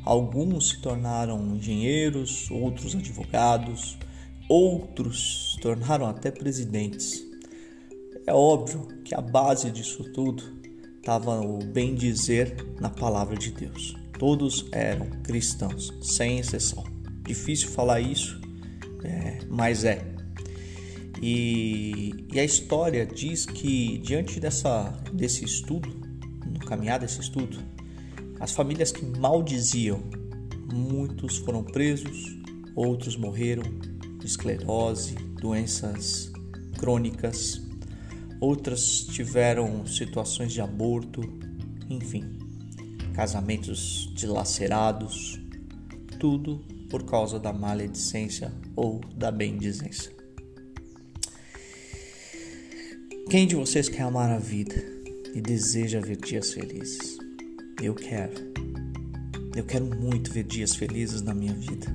Alguns se tornaram engenheiros, outros advogados, outros se tornaram até presidentes. É óbvio que a base disso tudo estava o bem dizer na palavra de Deus. Todos eram cristãos, sem exceção. Difícil falar isso, é, mas é. E, e, a história diz que diante dessa, desse estudo, caminhar desse estudo, as famílias que maldiziam, muitos foram presos, outros morreram de esclerose, doenças crônicas, outras tiveram situações de aborto, enfim casamentos dilacerados, tudo por causa da maledicência ou da bendizência. Quem de vocês quer amar a vida e deseja ver dias felizes? Eu quero. Eu quero muito ver dias felizes na minha vida.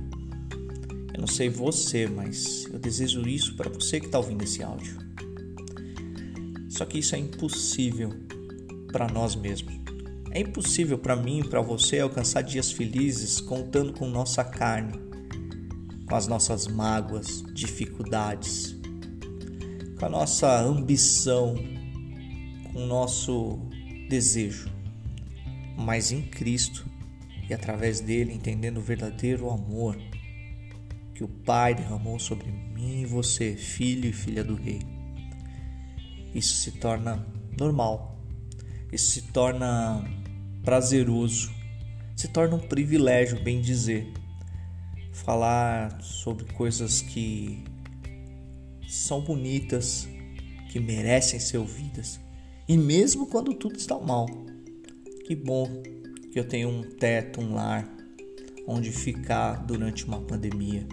Eu não sei você, mas eu desejo isso para você que está ouvindo esse áudio. Só que isso é impossível para nós mesmos. É impossível para mim e para você alcançar dias felizes contando com nossa carne, com as nossas mágoas, dificuldades, com a nossa ambição, o nosso desejo. Mas em Cristo e através dele, entendendo o verdadeiro amor que o Pai derramou sobre mim e você, filho e filha do Rei. Isso se torna normal, isso se torna prazeroso, se torna um privilégio, bem dizer, falar sobre coisas que são bonitas, que merecem ser ouvidas, e mesmo quando tudo está mal. Que bom que eu tenho um teto, um lar onde ficar durante uma pandemia.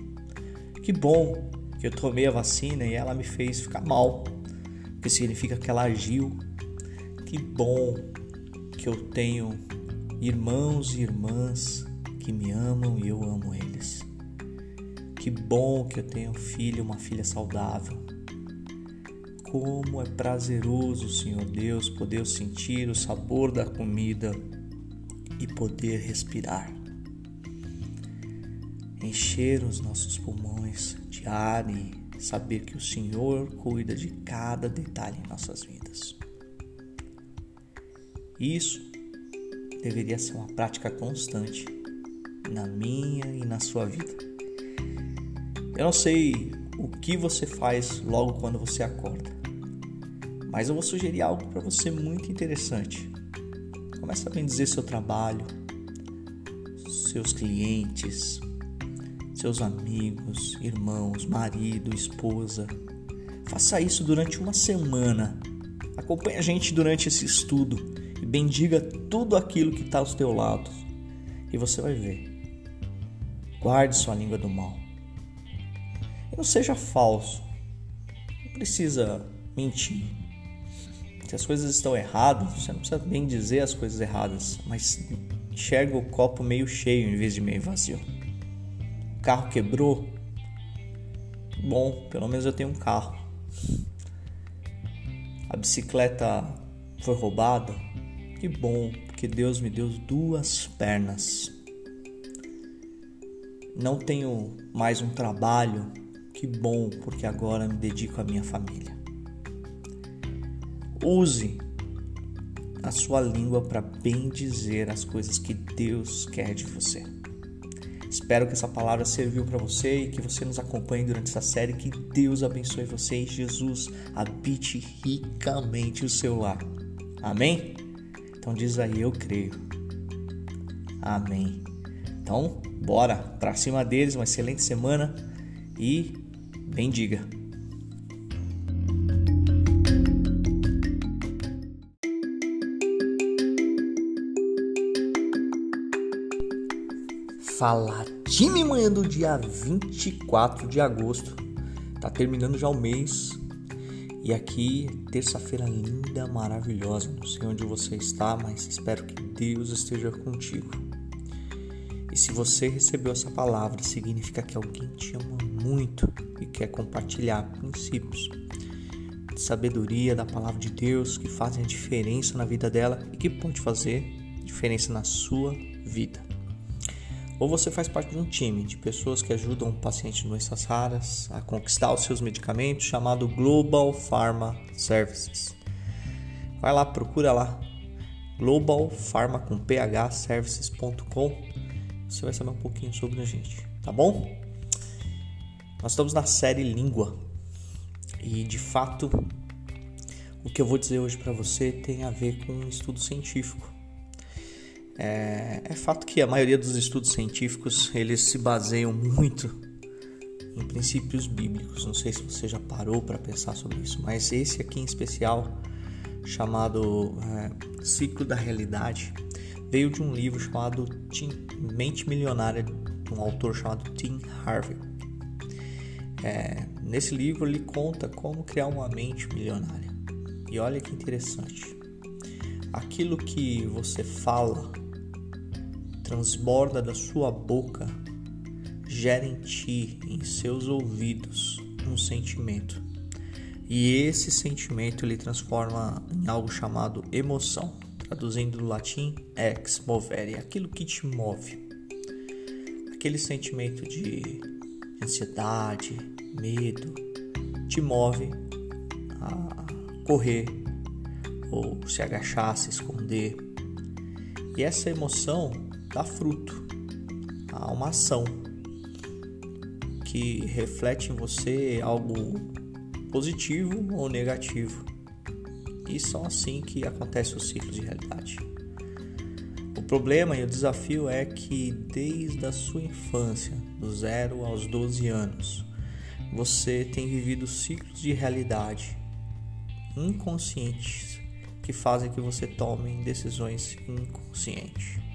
Que bom que eu tomei a vacina e ela me fez ficar mal, que significa que ela agiu. Que bom que eu tenho irmãos e irmãs que me amam e eu amo eles. Que bom que eu tenho um filho, uma filha saudável. Como é prazeroso, Senhor Deus, poder sentir o sabor da comida e poder respirar. Encher os nossos pulmões de ar e saber que o Senhor cuida de cada detalhe em nossas vidas. Isso deveria ser uma prática constante na minha e na sua vida. Eu não sei o que você faz logo quando você acorda, mas eu vou sugerir algo para você muito interessante. Começa a bem dizer seu trabalho, seus clientes, seus amigos, irmãos, marido, esposa. Faça isso durante uma semana. Acompanhe a gente durante esse estudo e bendiga tudo aquilo que está aos teus lados. E você vai ver. Guarde sua língua do mal. E não seja falso. Não precisa mentir. Se as coisas estão erradas, você não precisa bem dizer as coisas erradas, mas enxerga o copo meio cheio em vez de meio vazio. O carro quebrou. Bom, pelo menos eu tenho um carro. A bicicleta foi roubada. Que bom, porque Deus me deu duas pernas. Não tenho mais um trabalho. Que bom, porque agora me dedico à minha família. Use a sua língua para bem dizer as coisas que Deus quer de você. Espero que essa palavra serviu para você e que você nos acompanhe durante essa série. Que Deus abençoe você e Jesus habite ricamente o seu lar. Amém? Então diz aí, eu creio. Amém. Então, bora para cima deles, uma excelente semana e bendiga. Fala time manhã do dia 24 de agosto. Tá terminando já o mês. E aqui, terça-feira linda, maravilhosa. Não sei onde você está, mas espero que Deus esteja contigo. E se você recebeu essa palavra, significa que alguém te ama muito e quer compartilhar princípios de sabedoria da palavra de Deus que fazem a diferença na vida dela e que pode fazer diferença na sua vida ou você faz parte de um time de pessoas que ajudam pacientes de doenças raras a conquistar os seus medicamentos, chamado Global Pharma Services. Vai lá, procura lá, Global Pharma com ph services.com. Você vai saber um pouquinho sobre a gente, tá bom? Nós estamos na série Língua e de fato o que eu vou dizer hoje para você tem a ver com um estudo científico. É, é, fato que a maioria dos estudos científicos eles se baseiam muito em princípios bíblicos. Não sei se você já parou para pensar sobre isso, mas esse aqui em especial, chamado é, Ciclo da Realidade, veio de um livro chamado Mente Milionária, de um autor chamado Tim Harvey. É, nesse livro ele conta como criar uma mente milionária. E olha que interessante. Aquilo que você fala transborda da sua boca, gera em ti, em seus ouvidos, um sentimento. E esse sentimento ele transforma em algo chamado emoção, traduzindo do latim ex movere, aquilo que te move. Aquele sentimento de ansiedade, medo, te move a correr ou se agachar, se esconder. E essa emoção dá fruto a uma ação que reflete em você algo positivo ou negativo. E são assim que acontecem os ciclos de realidade. O problema e o desafio é que desde a sua infância, do zero aos 12 anos, você tem vivido ciclos de realidade inconscientes que fazem que você tome decisões inconscientes.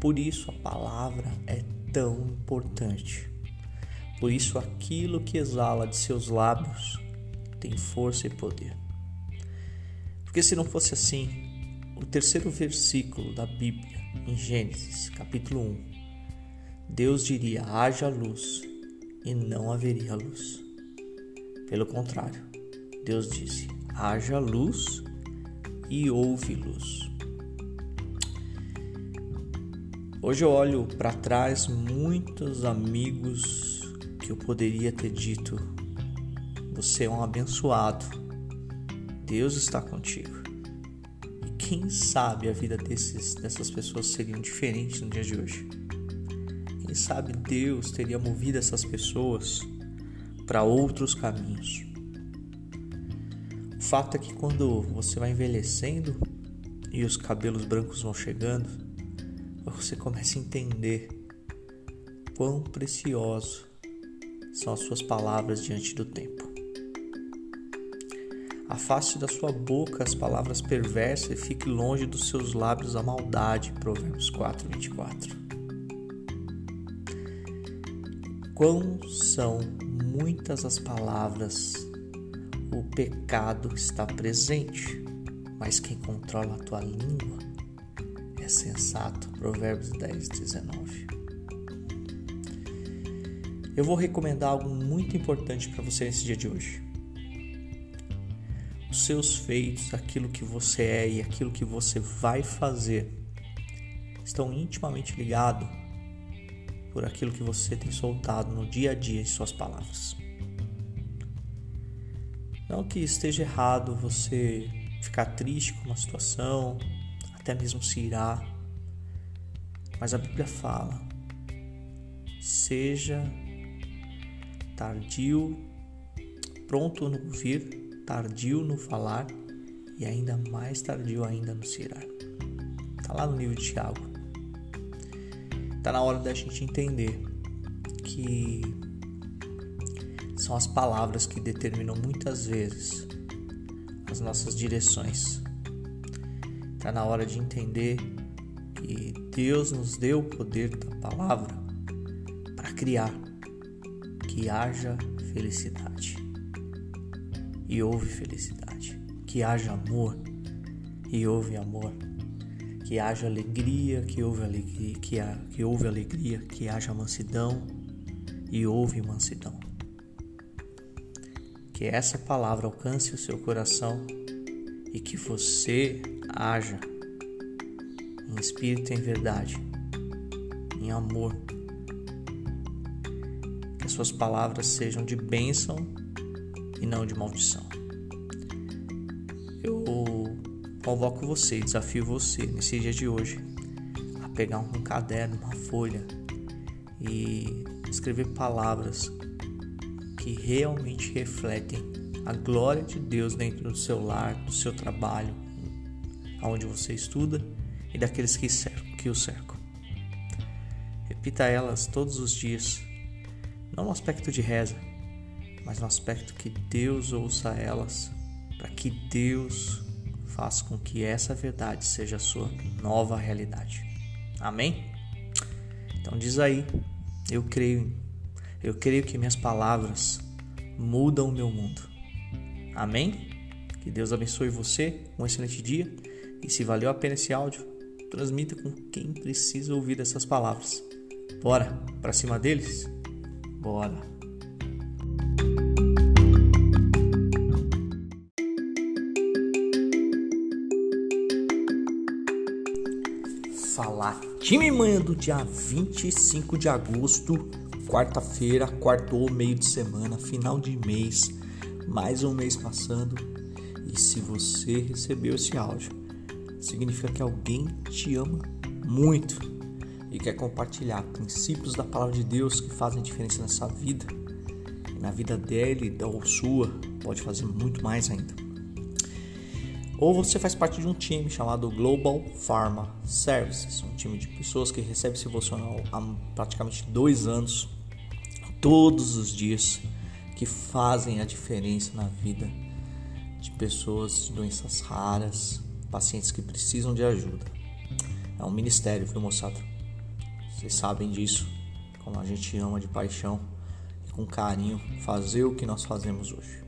Por isso a palavra é tão importante. Por isso aquilo que exala de seus lábios tem força e poder. Porque se não fosse assim, o terceiro versículo da Bíblia, em Gênesis, capítulo 1, Deus diria: haja luz, e não haveria luz. Pelo contrário, Deus disse: haja luz e houve luz. Hoje eu olho para trás muitos amigos que eu poderia ter dito: você é um abençoado, Deus está contigo. E quem sabe a vida desses, dessas pessoas seria diferente no dia de hoje. Quem sabe Deus teria movido essas pessoas para outros caminhos. O fato é que quando você vai envelhecendo e os cabelos brancos vão chegando, você começa a entender quão precioso são as suas palavras diante do tempo. Afaste da sua boca as palavras perversas e fique longe dos seus lábios a maldade. Provérbios 4, 24. Quão são muitas as palavras, o pecado está presente, mas quem controla a tua língua é sensato. Provérbios 10, 19. Eu vou recomendar algo muito importante para você nesse dia de hoje. Os seus feitos, aquilo que você é e aquilo que você vai fazer estão intimamente ligados por aquilo que você tem soltado no dia a dia em suas palavras. Não que esteja errado você ficar triste com uma situação, até mesmo se irar, mas a Bíblia fala: seja tardio, pronto no ouvir, tardio no falar e ainda mais tardio ainda no se irar. Está lá no livro de Tiago. Está na hora da gente entender que são as palavras que determinam muitas vezes as nossas direções. Está na hora de entender que Deus nos deu o poder da palavra para criar que haja felicidade. E houve felicidade. Que haja amor e houve amor que haja alegria, que houve alegria, que, ha, que houve alegria, que haja mansidão e houve mansidão. Que essa palavra alcance o seu coração e que você haja em espírito e em verdade, em amor. Que as suas palavras sejam de bênção e não de maldição. Eu convoco você, desafio você nesse dia de hoje a pegar um caderno, uma folha e escrever palavras que realmente refletem a glória de Deus dentro do seu lar, do seu trabalho, aonde você estuda e daqueles que, que o cercam. Repita elas todos os dias, não no aspecto de reza, mas no aspecto que Deus ouça elas, para que Deus faz com que essa verdade seja a sua nova realidade. Amém? Então diz aí, eu creio, eu creio que minhas palavras mudam o meu mundo. Amém? Que Deus abençoe você, um excelente dia. E se valeu a pena esse áudio, transmita com quem precisa ouvir essas palavras. Bora para cima deles? Bora. Falar time manhã do dia 25 de agosto, quarta-feira, quarto meio de semana, final de mês, mais um mês passando. E se você recebeu esse áudio, significa que alguém te ama muito e quer compartilhar princípios da palavra de Deus que fazem diferença nessa vida, na vida dele ou sua, pode fazer muito mais ainda. Ou você faz parte de um time chamado Global Pharma Services, um time de pessoas que recebe esse devocional há praticamente dois anos, todos os dias, que fazem a diferença na vida de pessoas de doenças raras, pacientes que precisam de ajuda. É um ministério, viu, moçada? Vocês sabem disso, como a gente ama de paixão e com carinho fazer o que nós fazemos hoje.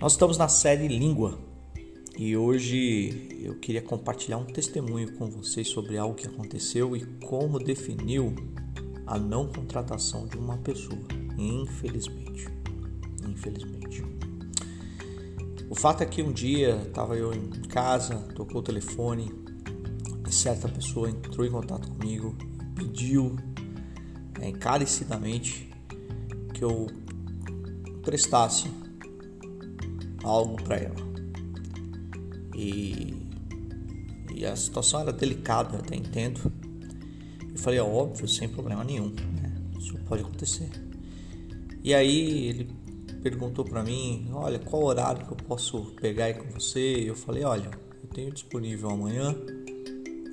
Nós estamos na série Língua e hoje eu queria compartilhar um testemunho com vocês sobre algo que aconteceu e como definiu a não contratação de uma pessoa, infelizmente. Infelizmente. O fato é que um dia estava eu em casa, tocou o telefone e certa pessoa entrou em contato comigo, pediu é, encarecidamente que eu prestasse algo para ela. E, e, a situação era delicada, até entendo. Eu falei, é óbvio, sem problema nenhum, né? isso pode acontecer. E aí ele perguntou para mim, olha, qual horário que eu posso pegar aí com você? Eu falei, olha, eu tenho disponível amanhã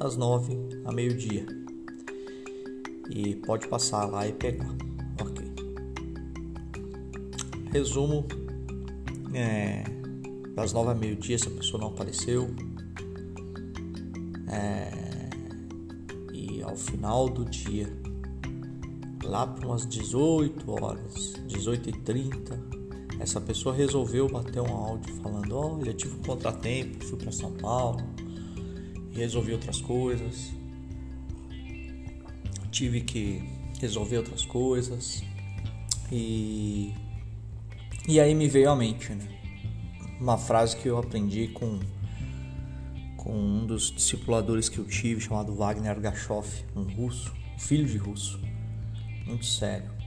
às nove a meio-dia. E pode passar lá e pegar. Ok. Resumo, é, das nove a meio-dia essa pessoa não apareceu. É, e ao final do dia, lá para umas 18 horas, 18 e 30 essa pessoa resolveu bater um áudio falando: Olha, tive um contratempo, fui para São Paulo, resolvi outras coisas, tive que resolver outras coisas e e aí me veio à mente né? uma frase que eu aprendi com com um dos discipuladores que eu tive chamado Wagner Argachoff, um russo, filho de russo, muito sério.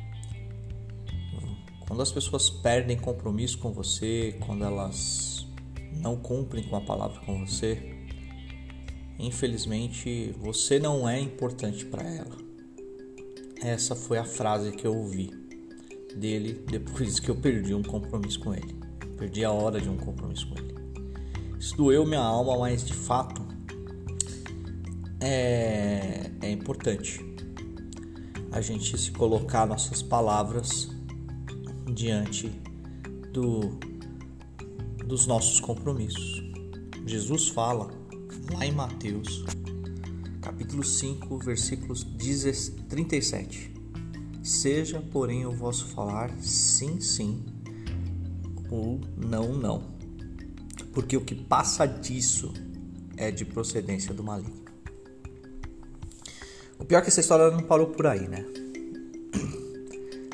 Quando as pessoas perdem compromisso com você, quando elas não cumprem com a palavra com você, infelizmente você não é importante para ela. Essa foi a frase que eu ouvi dele depois que eu perdi um compromisso com ele. Perdi a hora de um compromisso com ele. Isso doeu minha alma, mas de fato é, é importante a gente se colocar nossas palavras diante do, dos nossos compromissos. Jesus fala lá em Mateus, capítulo 5, versículos 37. Seja, porém, o vosso falar sim, sim, ou não, não, porque o que passa disso é de procedência do maligno. O pior é que essa história não parou por aí, né?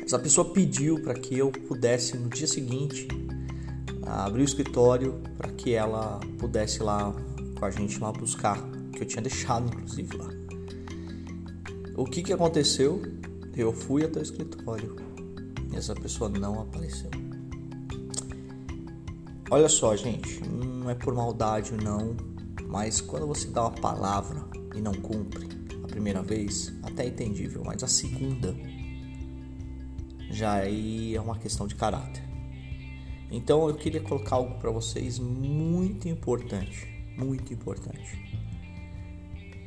Essa pessoa pediu para que eu pudesse no dia seguinte abrir o escritório para que ela pudesse lá com a gente lá buscar, que eu tinha deixado inclusive lá. O que que aconteceu? Eu fui até o escritório e essa pessoa não apareceu. Olha só, gente, não é por maldade não, mas quando você dá uma palavra e não cumpre a primeira vez, até é entendível, mas a segunda já aí é uma questão de caráter. Então eu queria colocar algo para vocês muito importante, muito importante.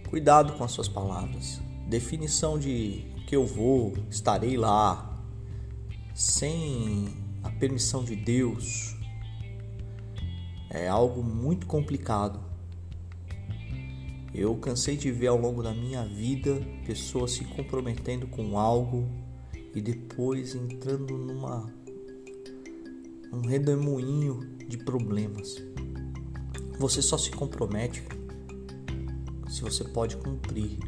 Cuidado com as suas palavras. Definição de que eu vou, estarei lá, sem a permissão de Deus, é algo muito complicado. Eu cansei de ver ao longo da minha vida pessoas se comprometendo com algo e depois entrando numa um redemoinho de problemas. Você só se compromete se você pode cumprir.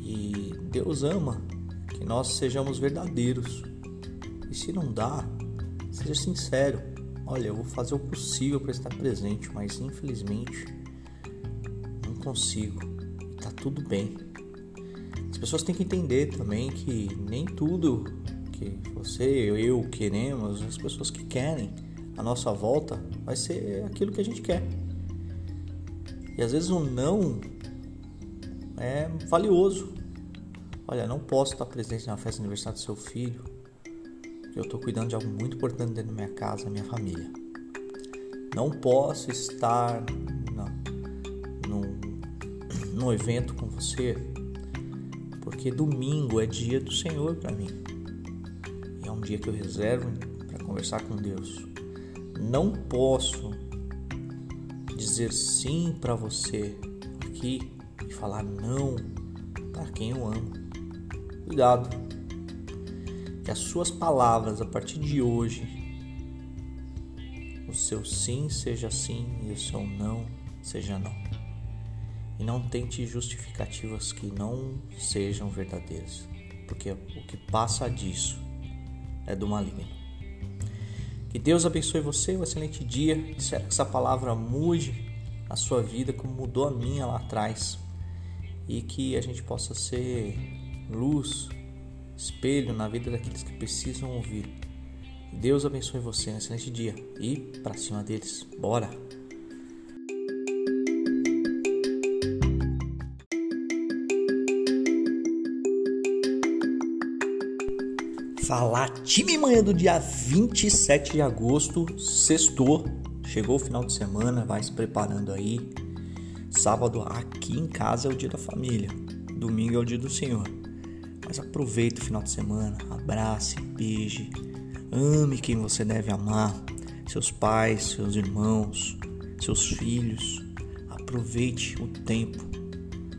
E Deus ama que nós sejamos verdadeiros. E se não dá, seja sincero. Olha, eu vou fazer o possível para estar presente, mas infelizmente não consigo. Tá tudo bem. As pessoas têm que entender também que nem tudo que você, eu queremos, as pessoas que querem a nossa volta, vai ser aquilo que a gente quer. E às vezes o não é valioso. Olha, não posso estar presente na festa aniversário do seu filho, porque eu estou cuidando de algo muito importante dentro da minha casa, minha família. Não posso estar no, no evento com você, porque domingo é dia do Senhor para mim. É um dia que eu reservo para conversar com Deus. Não posso dizer sim para você aqui e falar não para quem eu amo. Cuidado, que as suas palavras a partir de hoje, o seu sim seja sim e o seu não seja não. E não tente justificativas que não sejam verdadeiras, porque o que passa disso é do maligno. Que Deus abençoe você, um excelente dia. Espero que essa palavra mude a sua vida como mudou a minha lá atrás. E que a gente possa ser luz, espelho na vida daqueles que precisam ouvir. Deus abençoe você, um excelente dia e para cima deles. Bora! Falar time manhã do dia 27 de agosto, sextou, chegou o final de semana, vai se preparando aí. Sábado aqui em casa é o dia da família, domingo é o dia do Senhor. Mas aproveite o final de semana, abrace, beije, ame quem você deve amar, seus pais, seus irmãos, seus filhos. Aproveite o tempo.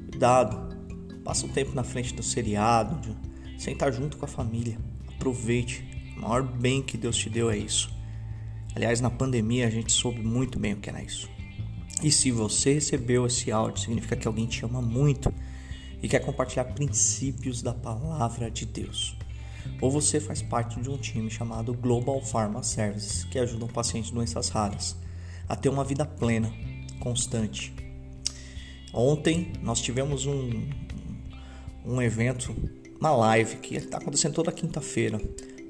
Cuidado, passa o tempo na frente do seriado, sentar junto com a família Aproveite. O maior bem que Deus te deu é isso. Aliás, na pandemia a gente soube muito bem o que era isso. E se você recebeu esse áudio, significa que alguém te ama muito e quer compartilhar princípios da palavra de Deus. Ou você faz parte de um time chamado Global Pharma Services, que ajudam pacientes de doenças raras a ter uma vida plena, constante. Ontem nós tivemos um, um evento uma live que está acontecendo toda quinta-feira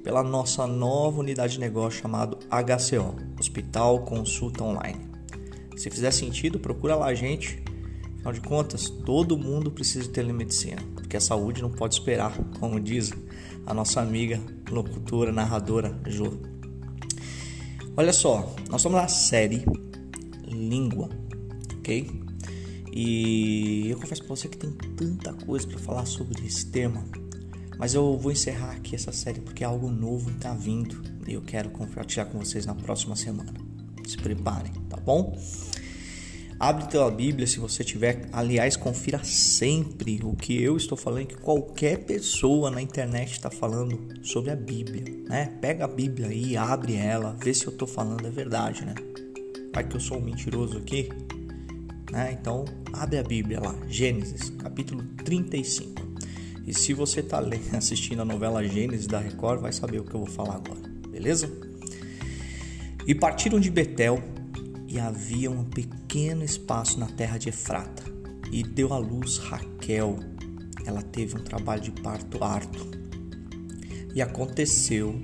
pela nossa nova unidade de negócio chamado HCO, Hospital Consulta Online. Se fizer sentido, procura lá a gente. Afinal de contas, todo mundo precisa de telemedicina, porque a saúde não pode esperar, como diz a nossa amiga locutora, narradora Jo. Olha só, nós estamos na série Língua, ok? E eu confesso para você que tem tanta coisa para falar sobre esse tema, mas eu vou encerrar aqui essa série porque algo novo está vindo e eu quero compartilhar com vocês na próxima semana. Se preparem, tá bom? Abre tua Bíblia se você tiver. Aliás, confira sempre o que eu estou falando, que qualquer pessoa na internet está falando sobre a Bíblia, né? Pega a Bíblia aí, abre ela, vê se eu estou falando é verdade, né? Vai que eu sou um mentiroso aqui, né? Então, abre a Bíblia lá, Gênesis, capítulo 35. E se você está assistindo a novela Gênesis da Record, vai saber o que eu vou falar agora, beleza? E partiram de Betel, e havia um pequeno espaço na terra de Efrata, e deu à luz Raquel. Ela teve um trabalho de parto árduo. E aconteceu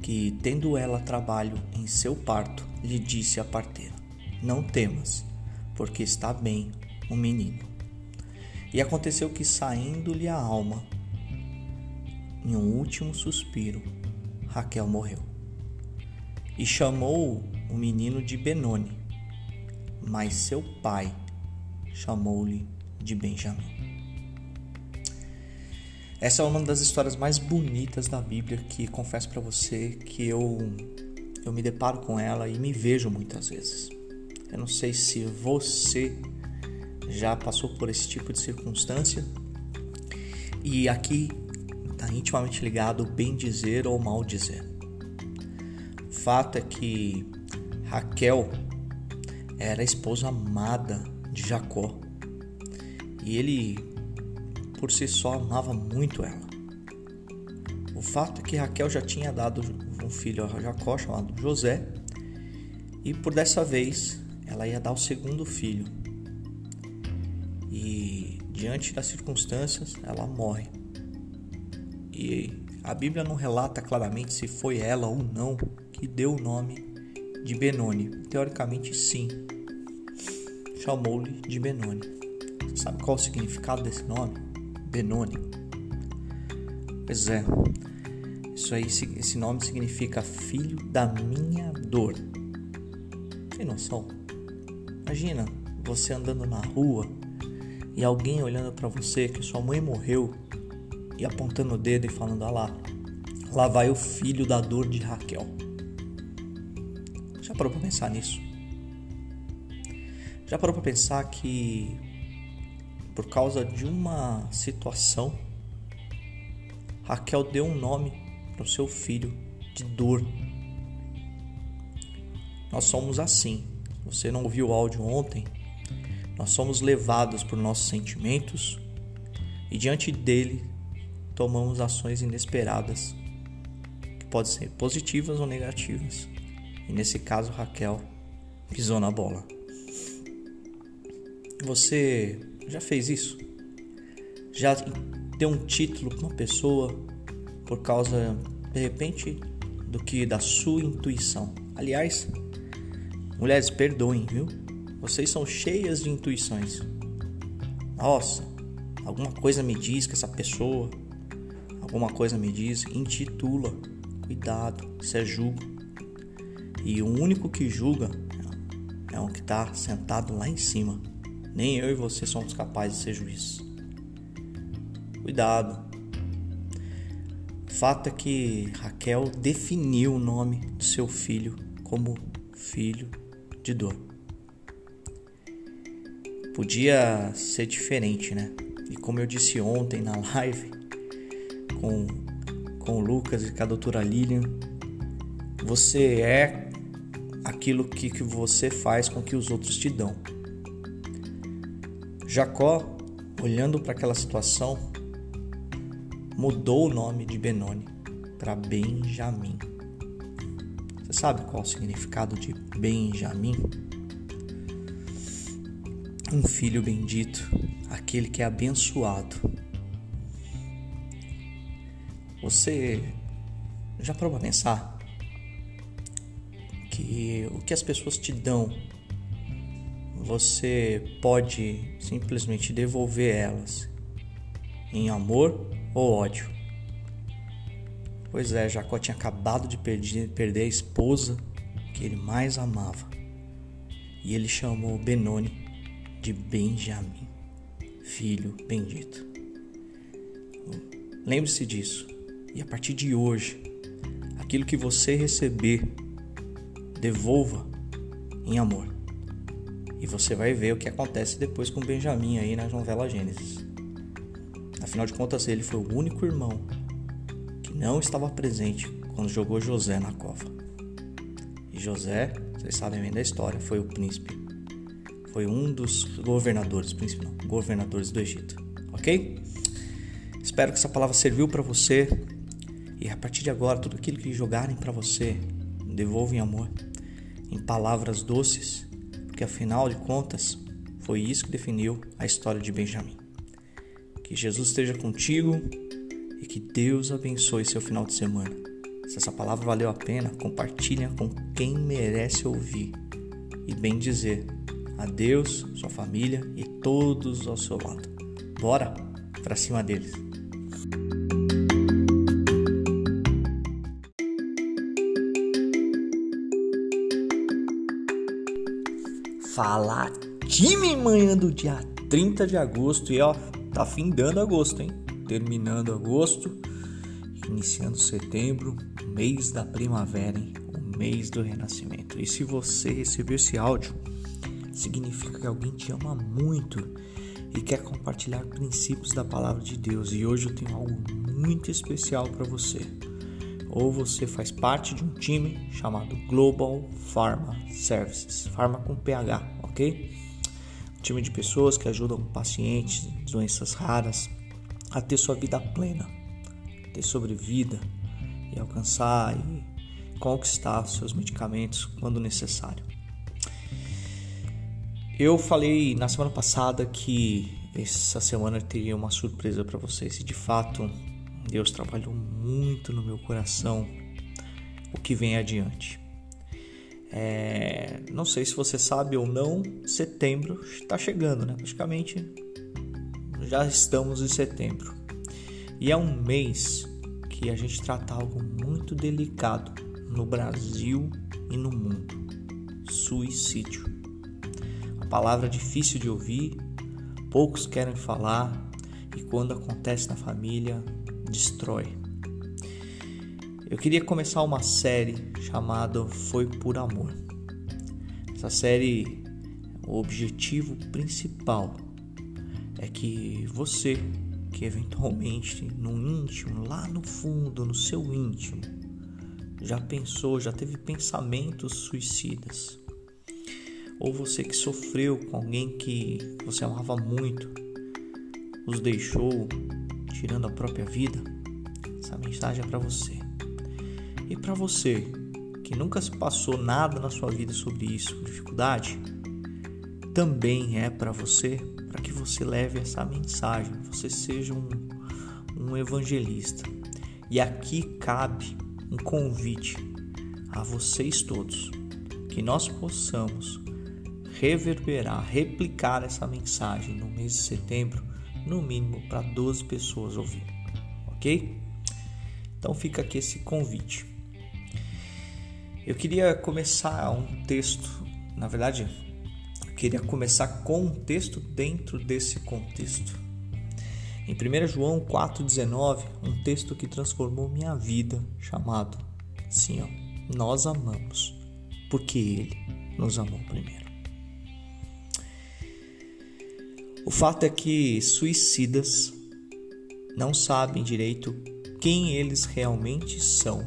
que, tendo ela trabalho em seu parto, lhe disse a parteira: Não temas, porque está bem o menino. E aconteceu que, saindo-lhe a alma, em um último suspiro, Raquel morreu. E chamou o menino de Benoni, mas seu pai chamou-lhe de Benjamim. Essa é uma das histórias mais bonitas da Bíblia que confesso para você que eu eu me deparo com ela e me vejo muitas vezes. Eu não sei se você já passou por esse tipo de circunstância. E aqui está intimamente ligado o bem dizer ou mal dizer. fato é que Raquel era a esposa amada de Jacó e ele, por si só, amava muito ela. O fato é que Raquel já tinha dado um filho a Jacó chamado José e por dessa vez ela ia dar o segundo filho. E diante das circunstâncias, ela morre. E a Bíblia não relata claramente se foi ela ou não que deu o nome de Benoni. Teoricamente, sim. Chamou-lhe de Benoni. Você sabe qual o significado desse nome? Benoni. Pois é. Isso aí, esse nome significa filho da minha dor. Tem noção? Imagina você andando na rua e alguém olhando para você que sua mãe morreu e apontando o dedo e falando: ah lá, lá vai o filho da dor de Raquel. Já parou para pensar nisso? Já parou para pensar que por causa de uma situação, Raquel deu um nome para o seu filho de dor? Nós somos assim. Você não ouviu o áudio ontem? Nós somos levados por nossos sentimentos e diante dele tomamos ações inesperadas, que podem ser positivas ou negativas. E nesse caso, Raquel pisou na bola. Você já fez isso? Já deu um título para uma pessoa por causa, de repente, do que da sua intuição? Aliás, mulheres, perdoem, viu? Vocês são cheias de intuições. Nossa, alguma coisa me diz que essa pessoa alguma coisa me diz, intitula. Cuidado, isso é julgo. E o único que julga é o que está sentado lá em cima. Nem eu e você somos capazes de ser juízes. Cuidado. Fato é que Raquel definiu o nome do seu filho como filho de dor. Podia ser diferente, né? E como eu disse ontem na live, com, com o Lucas e com a doutora Lilian. Você é aquilo que, que você faz com que os outros te dão. Jacó, olhando para aquela situação, mudou o nome de Benoni para Benjamim. Sabe qual o significado de Benjamim? Um filho bendito, aquele que é abençoado. Você já parou para pensar que o que as pessoas te dão, você pode simplesmente devolver elas em amor ou ódio? Pois é, Jacó tinha acabado de perder, perder a esposa que ele mais amava. E ele chamou Benoni de Benjamim, filho bendito. Lembre-se disso. E a partir de hoje, aquilo que você receber, devolva em amor. E você vai ver o que acontece depois com Benjamim aí na novela Gênesis. Afinal de contas, ele foi o único irmão não estava presente quando jogou José na cova. E José, vocês sabem bem da história, foi o príncipe. Foi um dos governadores, príncipe não, governadores do Egito. Ok? Espero que essa palavra serviu para você e a partir de agora, tudo aquilo que jogarem para você, devolva em amor, em palavras doces, porque afinal de contas, foi isso que definiu a história de Benjamim. Que Jesus esteja contigo e que Deus abençoe seu final de semana. Se essa palavra valeu a pena, compartilha com quem merece ouvir e bem dizer a Deus, sua família e todos ao seu lado. Bora para cima deles. Fala time manhã do dia 30 de agosto e ó, tá findando agosto, hein? Terminando agosto, iniciando setembro, mês da primavera, hein? O mês do renascimento. E se você recebeu esse áudio, significa que alguém te ama muito e quer compartilhar princípios da palavra de Deus. E hoje eu tenho algo muito especial para você. ou você faz parte de um time chamado Global Pharma Services, Pharma com PH, ok? Um time de pessoas que ajudam pacientes doenças raras a ter sua vida plena, ter sobrevida e alcançar e conquistar seus medicamentos quando necessário. Eu falei na semana passada que essa semana teria uma surpresa para vocês e de fato Deus trabalhou muito no meu coração o que vem adiante. É, não sei se você sabe ou não, setembro está chegando, né? Praticamente já estamos em setembro. E é um mês que a gente trata algo muito delicado no Brasil e no mundo: suicídio. A palavra difícil de ouvir, poucos querem falar, e quando acontece na família, destrói. Eu queria começar uma série chamada Foi por Amor. Essa série, o objetivo principal é que você, que eventualmente no íntimo, lá no fundo, no seu íntimo, já pensou, já teve pensamentos suicidas, ou você que sofreu com alguém que você amava muito, os deixou tirando a própria vida, essa mensagem é para você. E para você que nunca se passou nada na sua vida sobre isso, dificuldade, também é para você, para que você leve essa mensagem, você seja um, um evangelista. E aqui cabe um convite a vocês todos, que nós possamos reverberar, replicar essa mensagem no mês de setembro no mínimo para 12 pessoas ouvir, ok? Então fica aqui esse convite. Eu queria começar um texto, na verdade, queria começar com um texto dentro desse contexto. Em 1 João 4,19, um texto que transformou minha vida, chamado assim, ó, Nós amamos, porque Ele nos amou primeiro. O fato é que suicidas não sabem direito quem eles realmente são,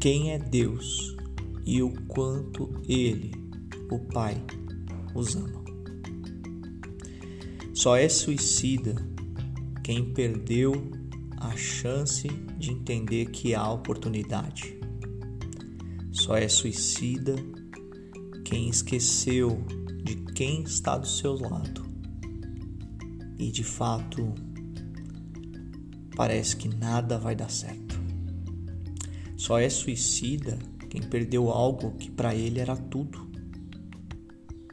quem é Deus e o quanto Ele, o Pai, os ama. Só é suicida quem perdeu a chance de entender que há oportunidade. Só é suicida quem esqueceu de quem está do seu lado. E de fato, parece que nada vai dar certo. Só é suicida quem perdeu algo que para ele era tudo: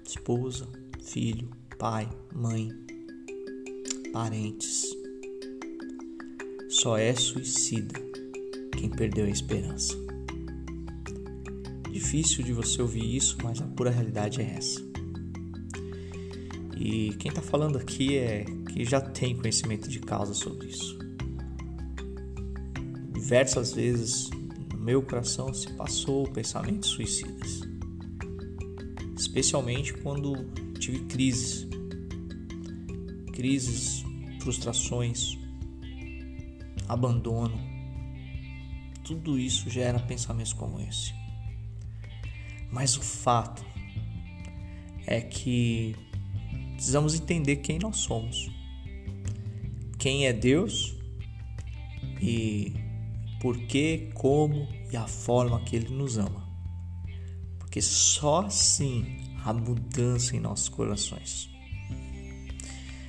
esposa, filho, pai, mãe, parentes. Só é suicida quem perdeu a esperança. Difícil de você ouvir isso, mas a pura realidade é essa. E quem está falando aqui é que já tem conhecimento de causa sobre isso. Diversas vezes no meu coração se passou pensamentos suicidas, especialmente quando tive crises, crises, frustrações, abandono. Tudo isso gera pensamentos como esse. Mas o fato é que precisamos entender quem nós somos, quem é Deus e por que, como e a forma que Ele nos ama. Porque só assim há mudança em nossos corações.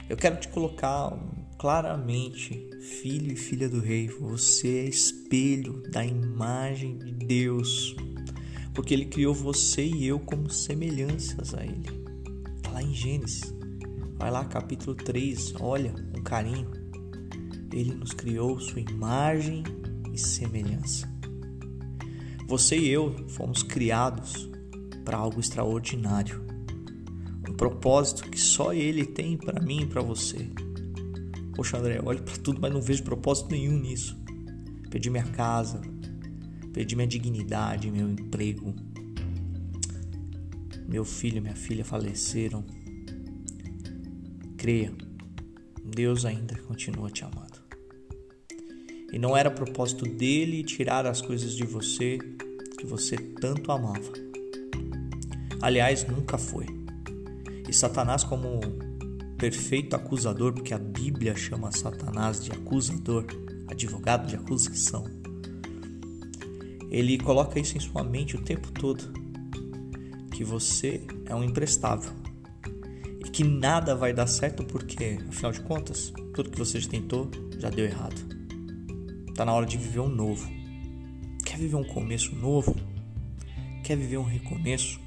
Eu quero te colocar claramente, filho e filha do Rei, você é espelho da imagem de Deus, porque Ele criou você e eu como semelhanças a Ele. Está lá em Gênesis. Vai lá, capítulo 3, olha um carinho. Ele nos criou sua imagem e semelhança. Você e eu fomos criados para algo extraordinário. Um propósito que só ele tem para mim e para você. Poxa, André, olho para tudo, mas não vejo propósito nenhum nisso. Perdi minha casa, perdi minha dignidade, meu emprego. Meu filho e minha filha faleceram creia, Deus ainda continua te amando. E não era propósito dele tirar as coisas de você que você tanto amava. Aliás, nunca foi. E Satanás, como perfeito acusador, porque a Bíblia chama Satanás de acusador, advogado de acusação, ele coloca isso em sua mente o tempo todo: que você é um imprestável e que nada vai dar certo porque, afinal de contas, tudo que você já tentou já deu errado. Está na hora de viver um novo. Quer viver um começo novo? Quer viver um recomeço?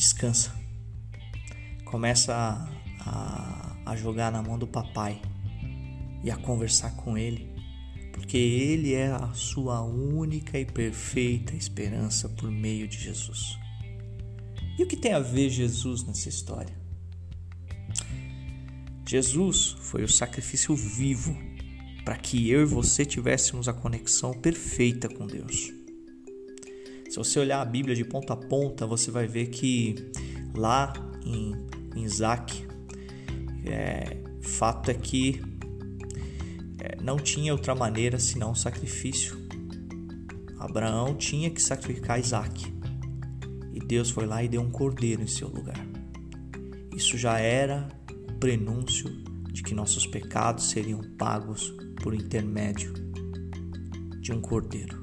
Descansa. Começa a, a, a jogar na mão do papai e a conversar com ele porque Ele é a sua única e perfeita esperança por meio de Jesus. E o que tem a ver Jesus nessa história? Jesus foi o sacrifício vivo para que eu e você tivéssemos a conexão perfeita com Deus. Se você olhar a Bíblia de ponta a ponta, você vai ver que lá em, em Isaac, é, fato é que não tinha outra maneira senão o sacrifício. Abraão tinha que sacrificar Isaac. E Deus foi lá e deu um cordeiro em seu lugar. Isso já era o prenúncio de que nossos pecados seriam pagos por intermédio de um cordeiro.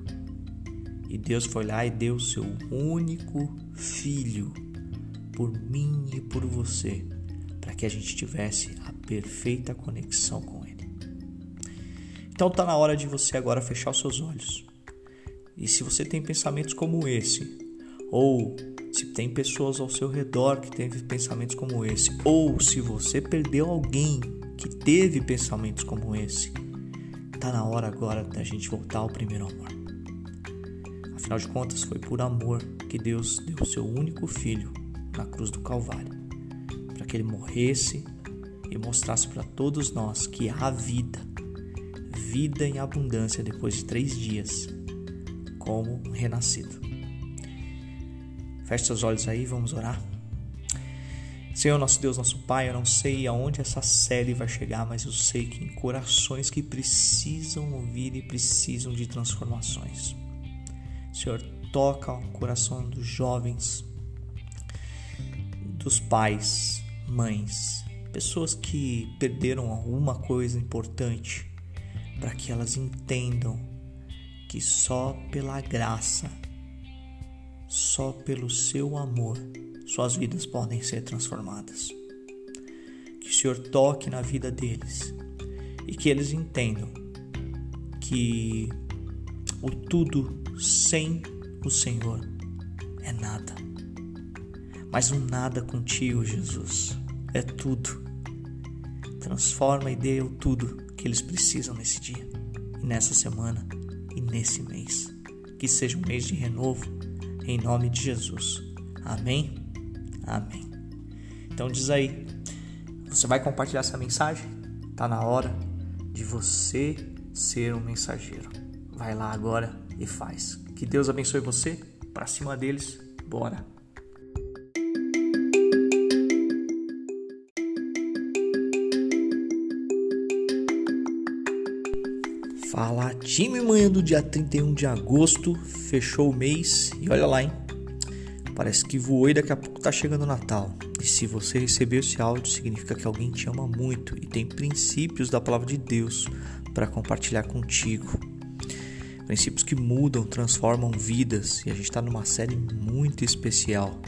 E Deus foi lá e deu o seu único filho por mim e por você, para que a gente tivesse a perfeita conexão com Ele. Então está na hora de você agora fechar os seus olhos. E se você tem pensamentos como esse, ou se tem pessoas ao seu redor que teve pensamentos como esse, ou se você perdeu alguém que teve pensamentos como esse, está na hora agora da gente voltar ao primeiro amor. Afinal de contas, foi por amor que Deus deu o seu único filho na cruz do Calvário, para que ele morresse e mostrasse para todos nós que há vida vida em abundância depois de três dias, como renascido. Feche seus olhos aí, vamos orar. Senhor, nosso Deus, nosso Pai, eu não sei aonde essa série vai chegar, mas eu sei que em corações que precisam ouvir e precisam de transformações. Senhor, toca o coração dos jovens, dos pais, mães, pessoas que perderam alguma coisa importante para que elas entendam que só pela graça, só pelo seu amor, suas vidas podem ser transformadas. Que o Senhor toque na vida deles e que eles entendam que o tudo sem o Senhor é nada. Mas o nada contigo, Jesus, é tudo. Transforma e dê o tudo que eles precisam nesse dia, e nessa semana e nesse mês. Que seja um mês de renovo, em nome de Jesus. Amém? Amém. Então diz aí, você vai compartilhar essa mensagem? Tá na hora de você ser um mensageiro. Vai lá agora e faz. Que Deus abençoe você. Para cima deles, bora. Fala, time manhã do dia 31 de agosto, fechou o mês e olha lá, hein? Parece que voou e daqui a pouco tá chegando o Natal. E se você recebeu esse áudio, significa que alguém te ama muito e tem princípios da palavra de Deus para compartilhar contigo. Princípios que mudam, transformam vidas e a gente está numa série muito especial.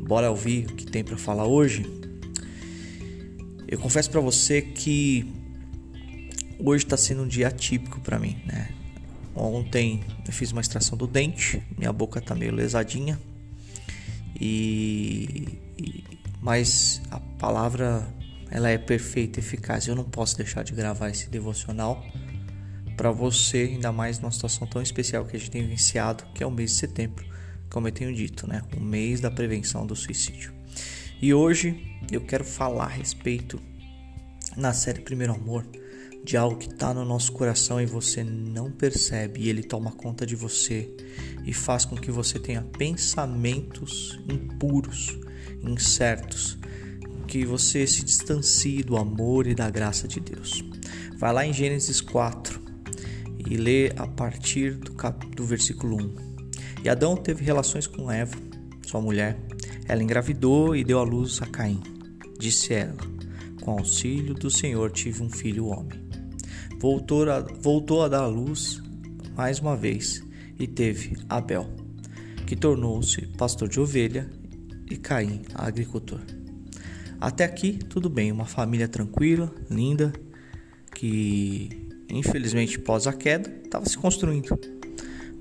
Bora ouvir o que tem para falar hoje? Eu confesso para você que hoje está sendo um dia atípico para mim, né? Ontem eu fiz uma extração do dente, minha boca tá meio lesadinha. E, e mas a palavra ela é perfeita, eficaz. Eu não posso deixar de gravar esse devocional para você, ainda mais numa situação tão especial que a gente tem vivenciado, que é o mês de setembro, como eu tenho dito, né? O mês da prevenção do suicídio. E hoje eu quero falar a respeito na série Primeiro Amor de algo que está no nosso coração e você não percebe, e ele toma conta de você e faz com que você tenha pensamentos impuros, incertos, que você se distancie do amor e da graça de Deus. Vai lá em Gênesis 4 e lê a partir do, cap... do versículo 1. E Adão teve relações com Eva, sua mulher. Ela engravidou e deu à luz a Caim. Disse ela: Com auxílio do Senhor tive um filho homem. Voltou a, voltou a dar à luz mais uma vez e teve Abel, que tornou-se pastor de ovelha, e Caim, agricultor. Até aqui, tudo bem, uma família tranquila, linda, que infelizmente pós a queda estava se construindo.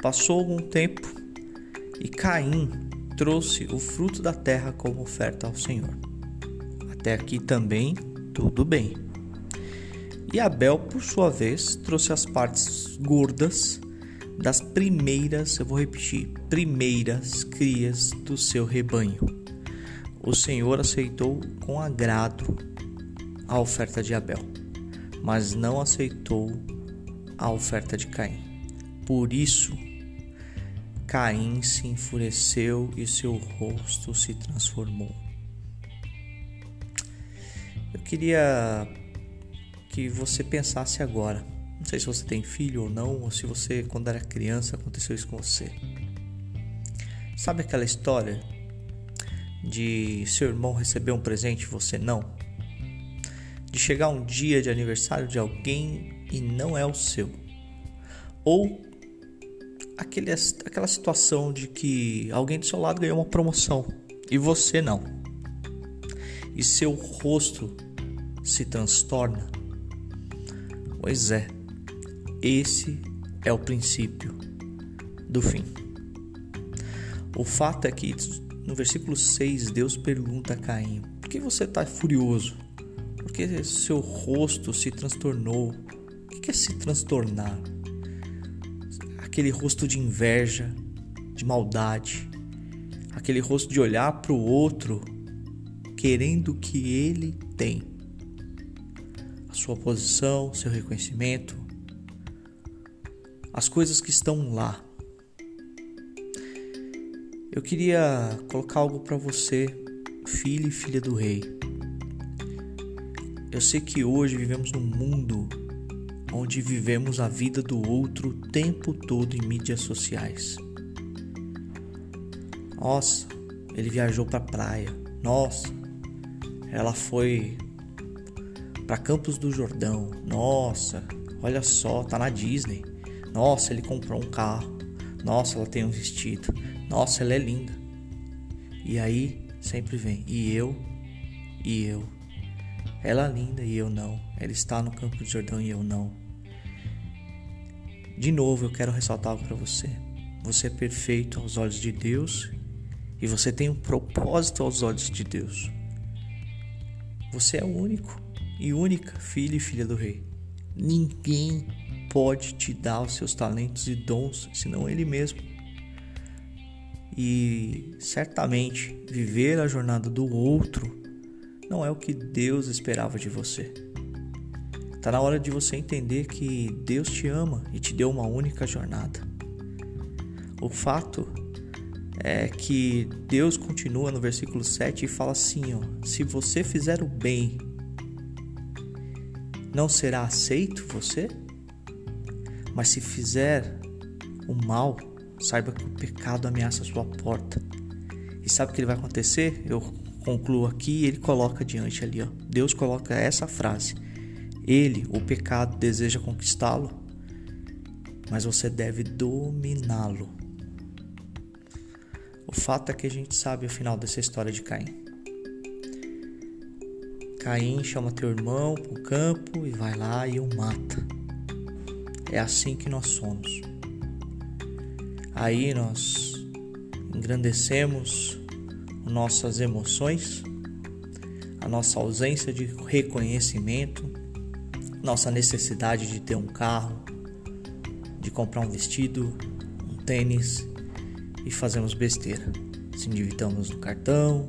Passou algum tempo e Caim trouxe o fruto da terra como oferta ao Senhor. Até aqui também tudo bem. E Abel, por sua vez, trouxe as partes gordas das primeiras, eu vou repetir, primeiras crias do seu rebanho. O Senhor aceitou com agrado a oferta de Abel, mas não aceitou a oferta de Caim. Por isso, Caim se enfureceu e seu rosto se transformou. Eu queria que você pensasse agora. Não sei se você tem filho ou não, ou se você, quando era criança, aconteceu isso com você. Sabe aquela história de seu irmão receber um presente e você não? De chegar um dia de aniversário de alguém e não é o seu? Ou aquele, aquela situação de que alguém do seu lado ganhou uma promoção e você não? E seu rosto se transtorna Pois é, esse é o princípio do fim. O fato é que no versículo 6 Deus pergunta a Caim: Por que você está furioso? Que seu rosto se transtornou? O que é se transtornar? Aquele rosto de inveja, de maldade, aquele rosto de olhar para o outro querendo o que ele tem sua posição, seu reconhecimento, as coisas que estão lá. Eu queria colocar algo para você, filho e filha do rei. Eu sei que hoje vivemos num mundo onde vivemos a vida do outro o tempo todo em mídias sociais. Nossa, ele viajou para praia. Nossa, ela foi para Campos do Jordão. Nossa, olha só, tá na Disney. Nossa, ele comprou um carro. Nossa, ela tem um vestido. Nossa, ela é linda. E aí sempre vem, e eu, e eu. Ela é linda e eu não. Ela está no Campo do Jordão e eu não. De novo, eu quero ressaltar algo para você. Você é perfeito aos olhos de Deus e você tem um propósito aos olhos de Deus. Você é o único e única filha e filha do rei. Ninguém pode te dar os seus talentos e dons senão ele mesmo. E certamente viver a jornada do outro não é o que Deus esperava de você. Está na hora de você entender que Deus te ama e te deu uma única jornada. O fato é que Deus continua no versículo 7 e fala assim: ó, se você fizer o bem não será aceito você? Mas se fizer o mal, saiba que o pecado ameaça a sua porta. E sabe o que vai acontecer? Eu concluo aqui ele coloca diante ali, ó. Deus coloca essa frase: Ele, o pecado, deseja conquistá-lo, mas você deve dominá-lo. O fato é que a gente sabe o final dessa história de Caim. Caim chama teu irmão para o campo e vai lá e o mata. É assim que nós somos. Aí nós engrandecemos nossas emoções, a nossa ausência de reconhecimento, nossa necessidade de ter um carro, de comprar um vestido, um tênis e fazemos besteira. Se endividamos no cartão,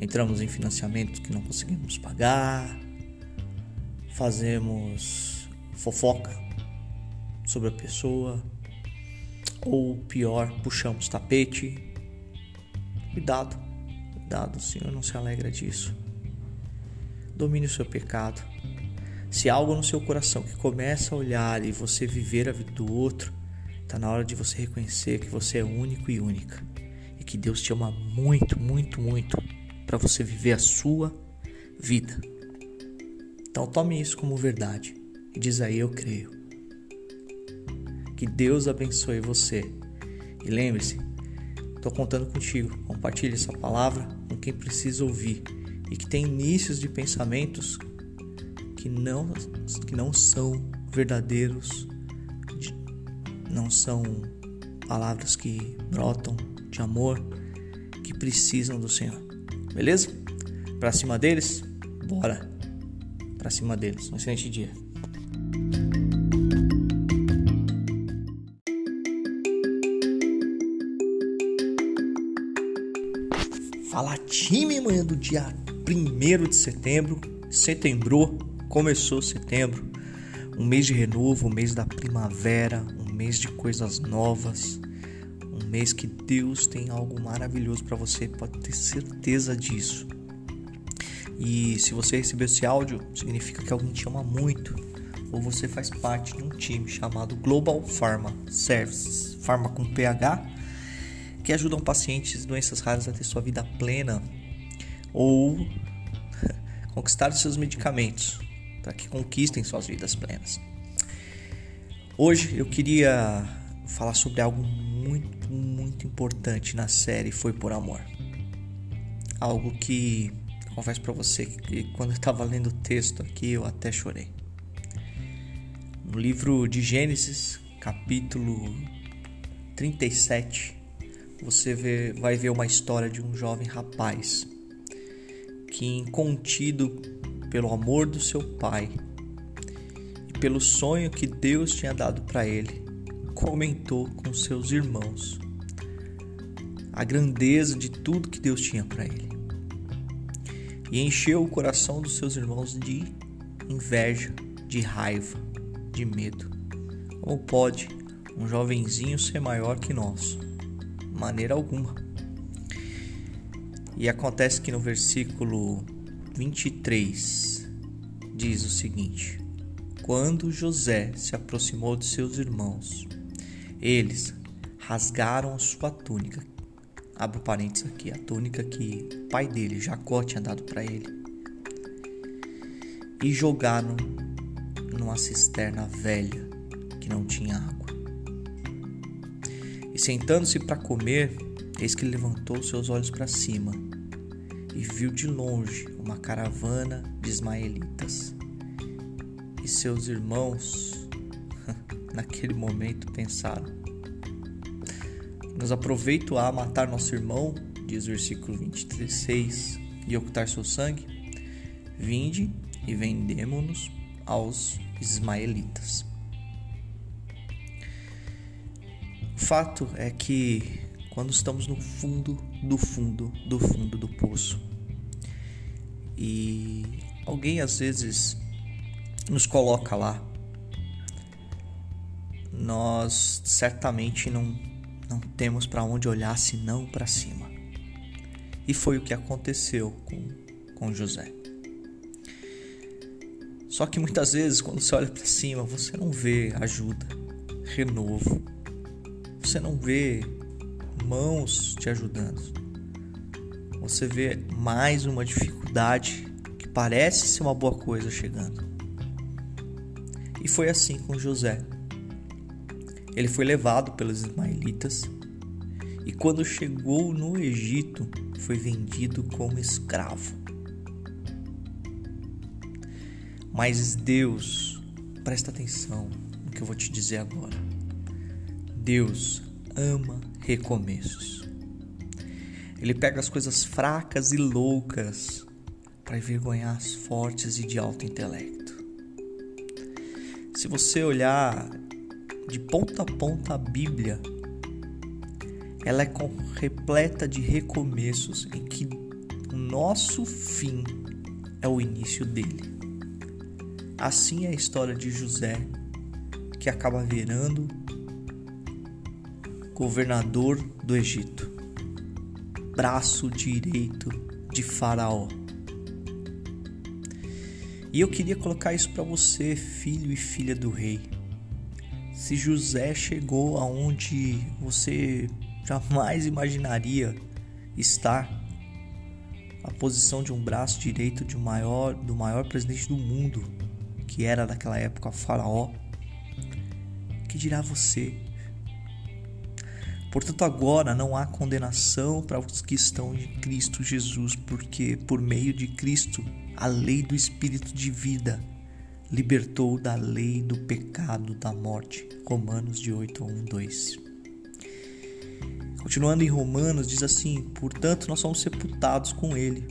entramos em financiamentos que não conseguimos pagar, fazemos fofoca sobre a pessoa, ou pior, puxamos tapete. Cuidado, cuidado, o Senhor não se alegra disso. Domine o seu pecado. Se algo no seu coração que começa a olhar e você viver a vida do outro, está na hora de você reconhecer que você é único e única e que Deus te ama muito, muito, muito para você viver a sua vida. Então tome isso como verdade e diz aí eu creio. Que Deus abençoe você. E lembre-se, estou contando contigo. Compartilhe essa palavra com quem precisa ouvir e que tem inícios de pensamentos que não, que não são verdadeiros, não são palavras que brotam de amor, que precisam do Senhor. Beleza? Para cima deles? Bora! Para cima deles. Um excelente dia. Time, manhã do dia 1 de setembro. Setembro, começou setembro. Um mês de renovo, um mês da primavera, um mês de coisas novas. Um mês que Deus tem algo maravilhoso para você, pode ter certeza disso. E se você recebeu esse áudio, significa que alguém te ama muito, ou você faz parte de um time chamado Global Pharma Services, Pharma com PH, que ajudam pacientes de doenças raras a ter sua vida plena ou conquistar seus medicamentos para que conquistem suas vidas plenas. Hoje eu queria falar sobre algo muito, muito importante na série Foi por Amor. Algo que confesso para você que quando eu estava lendo o texto aqui eu até chorei. No livro de Gênesis, capítulo 37, você vê, vai ver uma história de um jovem rapaz que, contido pelo amor do seu pai e pelo sonho que Deus tinha dado para ele, comentou com seus irmãos a grandeza de tudo que Deus tinha para ele e encheu o coração dos seus irmãos de inveja, de raiva, de medo. Como pode um jovenzinho ser maior que nós? Maneira alguma. E acontece que no versículo 23 diz o seguinte: Quando José se aproximou de seus irmãos, eles rasgaram sua túnica Abro parênteses aqui, a túnica que o pai dele, Jacó, tinha dado para ele. E jogaram numa cisterna velha que não tinha água. E sentando-se para comer, eis que levantou seus olhos para cima e viu de longe uma caravana de ismaelitas. E seus irmãos, naquele momento, pensaram: nos aproveito a matar nosso irmão, diz o versículo 26, e ocultar seu sangue? Vinde e vendemo-nos aos ismaelitas. Fato é que quando estamos no fundo do fundo do fundo do poço e alguém às vezes nos coloca lá, nós certamente não não temos para onde olhar senão para cima. E foi o que aconteceu com, com José. Só que muitas vezes, quando você olha para cima, você não vê ajuda, renovo. Você não vê mãos te ajudando. Você vê mais uma dificuldade que parece ser uma boa coisa chegando. E foi assim com José. Ele foi levado pelos ismaelitas e, quando chegou no Egito, foi vendido como escravo. Mas Deus, presta atenção no que eu vou te dizer agora. Deus ama recomeços. Ele pega as coisas fracas e loucas para envergonhar as fortes e de alto intelecto. Se você olhar de ponta a ponta a Bíblia, ela é repleta de recomeços em que o nosso fim é o início dele. Assim é a história de José, que acaba virando governador do Egito, braço direito de Faraó. E eu queria colocar isso para você, filho e filha do rei. Se José chegou aonde você jamais imaginaria estar, a posição de um braço direito de maior, do maior presidente do mundo, que era naquela época Faraó, que dirá você? Portanto, agora não há condenação para os que estão em Cristo Jesus, porque por meio de Cristo, a lei do Espírito de vida libertou da lei do pecado da morte. Romanos de 8 a 1, 2. Continuando em Romanos, diz assim: Portanto, nós somos sepultados com Ele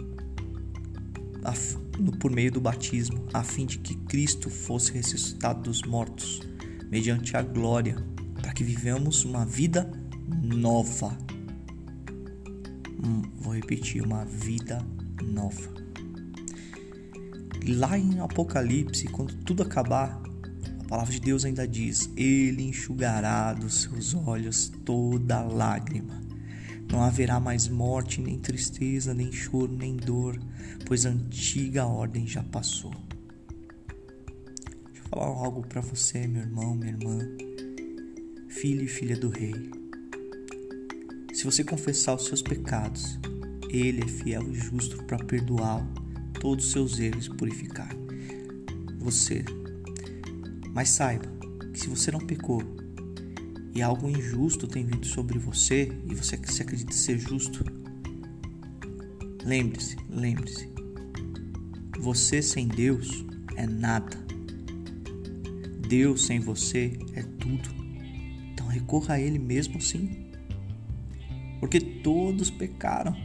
por meio do batismo, a fim de que Cristo fosse ressuscitado dos mortos, mediante a glória, para que vivamos uma vida nova. Hum, vou repetir, uma vida nova. Lá em Apocalipse, quando tudo acabar, a palavra de Deus ainda diz: Ele enxugará dos seus olhos toda lágrima. Não haverá mais morte, nem tristeza, nem choro, nem dor, pois a antiga ordem já passou. Deixa eu falar algo para você, meu irmão, minha irmã, filho e filha do rei. Se você confessar os seus pecados, Ele é fiel e justo para perdoar todos os seus erros e purificar você. Mas saiba que se você não pecou e algo injusto tem vindo sobre você e você se acredita ser justo, lembre-se, lembre-se, você sem Deus é nada. Deus sem você é tudo. Então recorra a Ele mesmo assim porque todos pecaram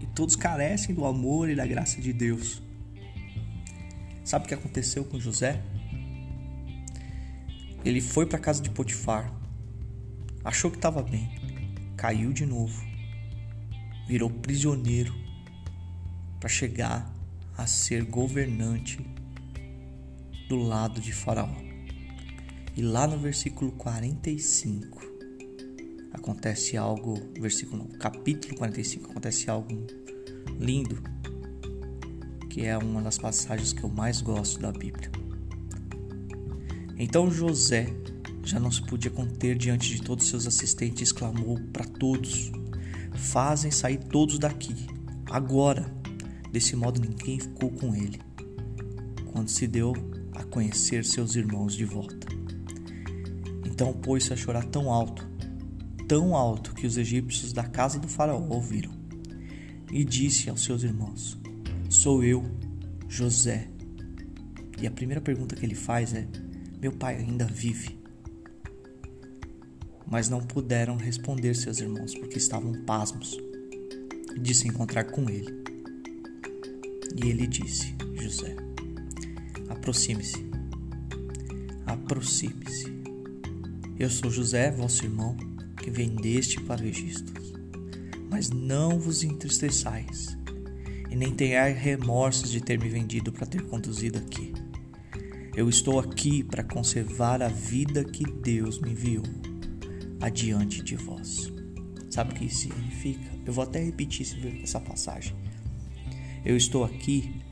e todos carecem do amor e da graça de Deus. Sabe o que aconteceu com José? Ele foi para a casa de Potifar, achou que estava bem, caiu de novo, virou prisioneiro para chegar a ser governante do lado de Faraó. E lá no versículo 45, acontece algo, versículo capítulo 45, acontece algo lindo, que é uma das passagens que eu mais gosto da Bíblia. Então José já não se podia conter diante de todos seus assistentes, exclamou para todos: Fazem sair todos daqui, agora. Desse modo ninguém ficou com ele, quando se deu a conhecer seus irmãos de volta. Então pôs-se a chorar tão alto tão alto que os egípcios da casa do Faraó ouviram. E disse aos seus irmãos: Sou eu, José. E a primeira pergunta que ele faz é: Meu pai ainda vive? Mas não puderam responder seus irmãos porque estavam pasmos de se encontrar com ele. E ele disse: José, aproxime-se, aproxime-se. Eu sou José, vosso irmão que vendeste para o Egito. Mas não vos entristeçais, e nem tenhais remorsos de ter me vendido para ter conduzido aqui. Eu estou aqui para conservar a vida que Deus me enviou adiante de vós. Sabe o que isso significa? Eu vou até repetir essa passagem. Eu estou aqui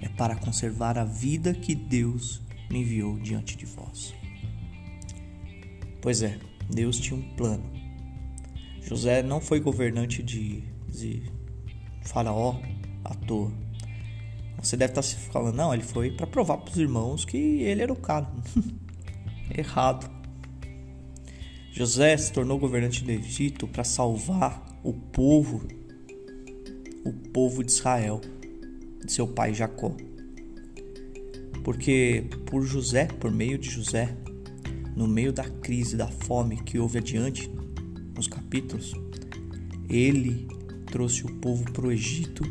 é para conservar a vida que Deus me enviou diante de vós. Pois é, Deus tinha um plano. José não foi governante de, de Faraó à toa. Você deve estar se falando, não, ele foi para provar para os irmãos que ele era o cara. Errado. José se tornou governante do Egito para salvar o povo, o povo de Israel, de seu pai Jacó. Porque por José, por meio de José, no meio da crise da fome que houve adiante nos capítulos, ele trouxe o povo para o Egito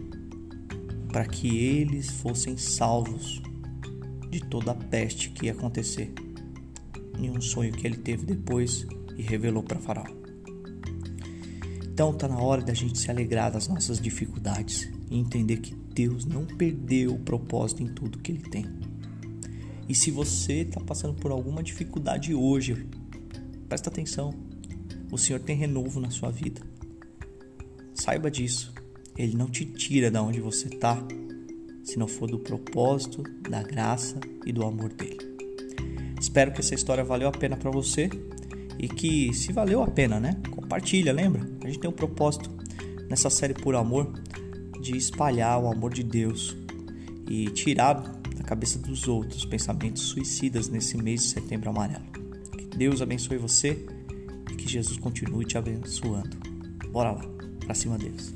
para que eles fossem salvos de toda a peste que ia acontecer em um sonho que ele teve depois e revelou para Faraó. Então está na hora da gente se alegrar das nossas dificuldades e entender que Deus não perdeu o propósito em tudo que ele tem. E se você está passando por alguma dificuldade hoje, presta atenção. O Senhor tem renovo na sua vida. Saiba disso. Ele não te tira da onde você está se não for do propósito, da graça e do amor dele. Espero que essa história valeu a pena para você e que se valeu a pena, né? Compartilha, lembra? A gente tem um propósito nessa série por amor de espalhar o amor de Deus e tirar na cabeça dos outros, pensamentos suicidas nesse mês de setembro amarelo. Que Deus abençoe você e que Jesus continue te abençoando. Bora lá, pra cima deles.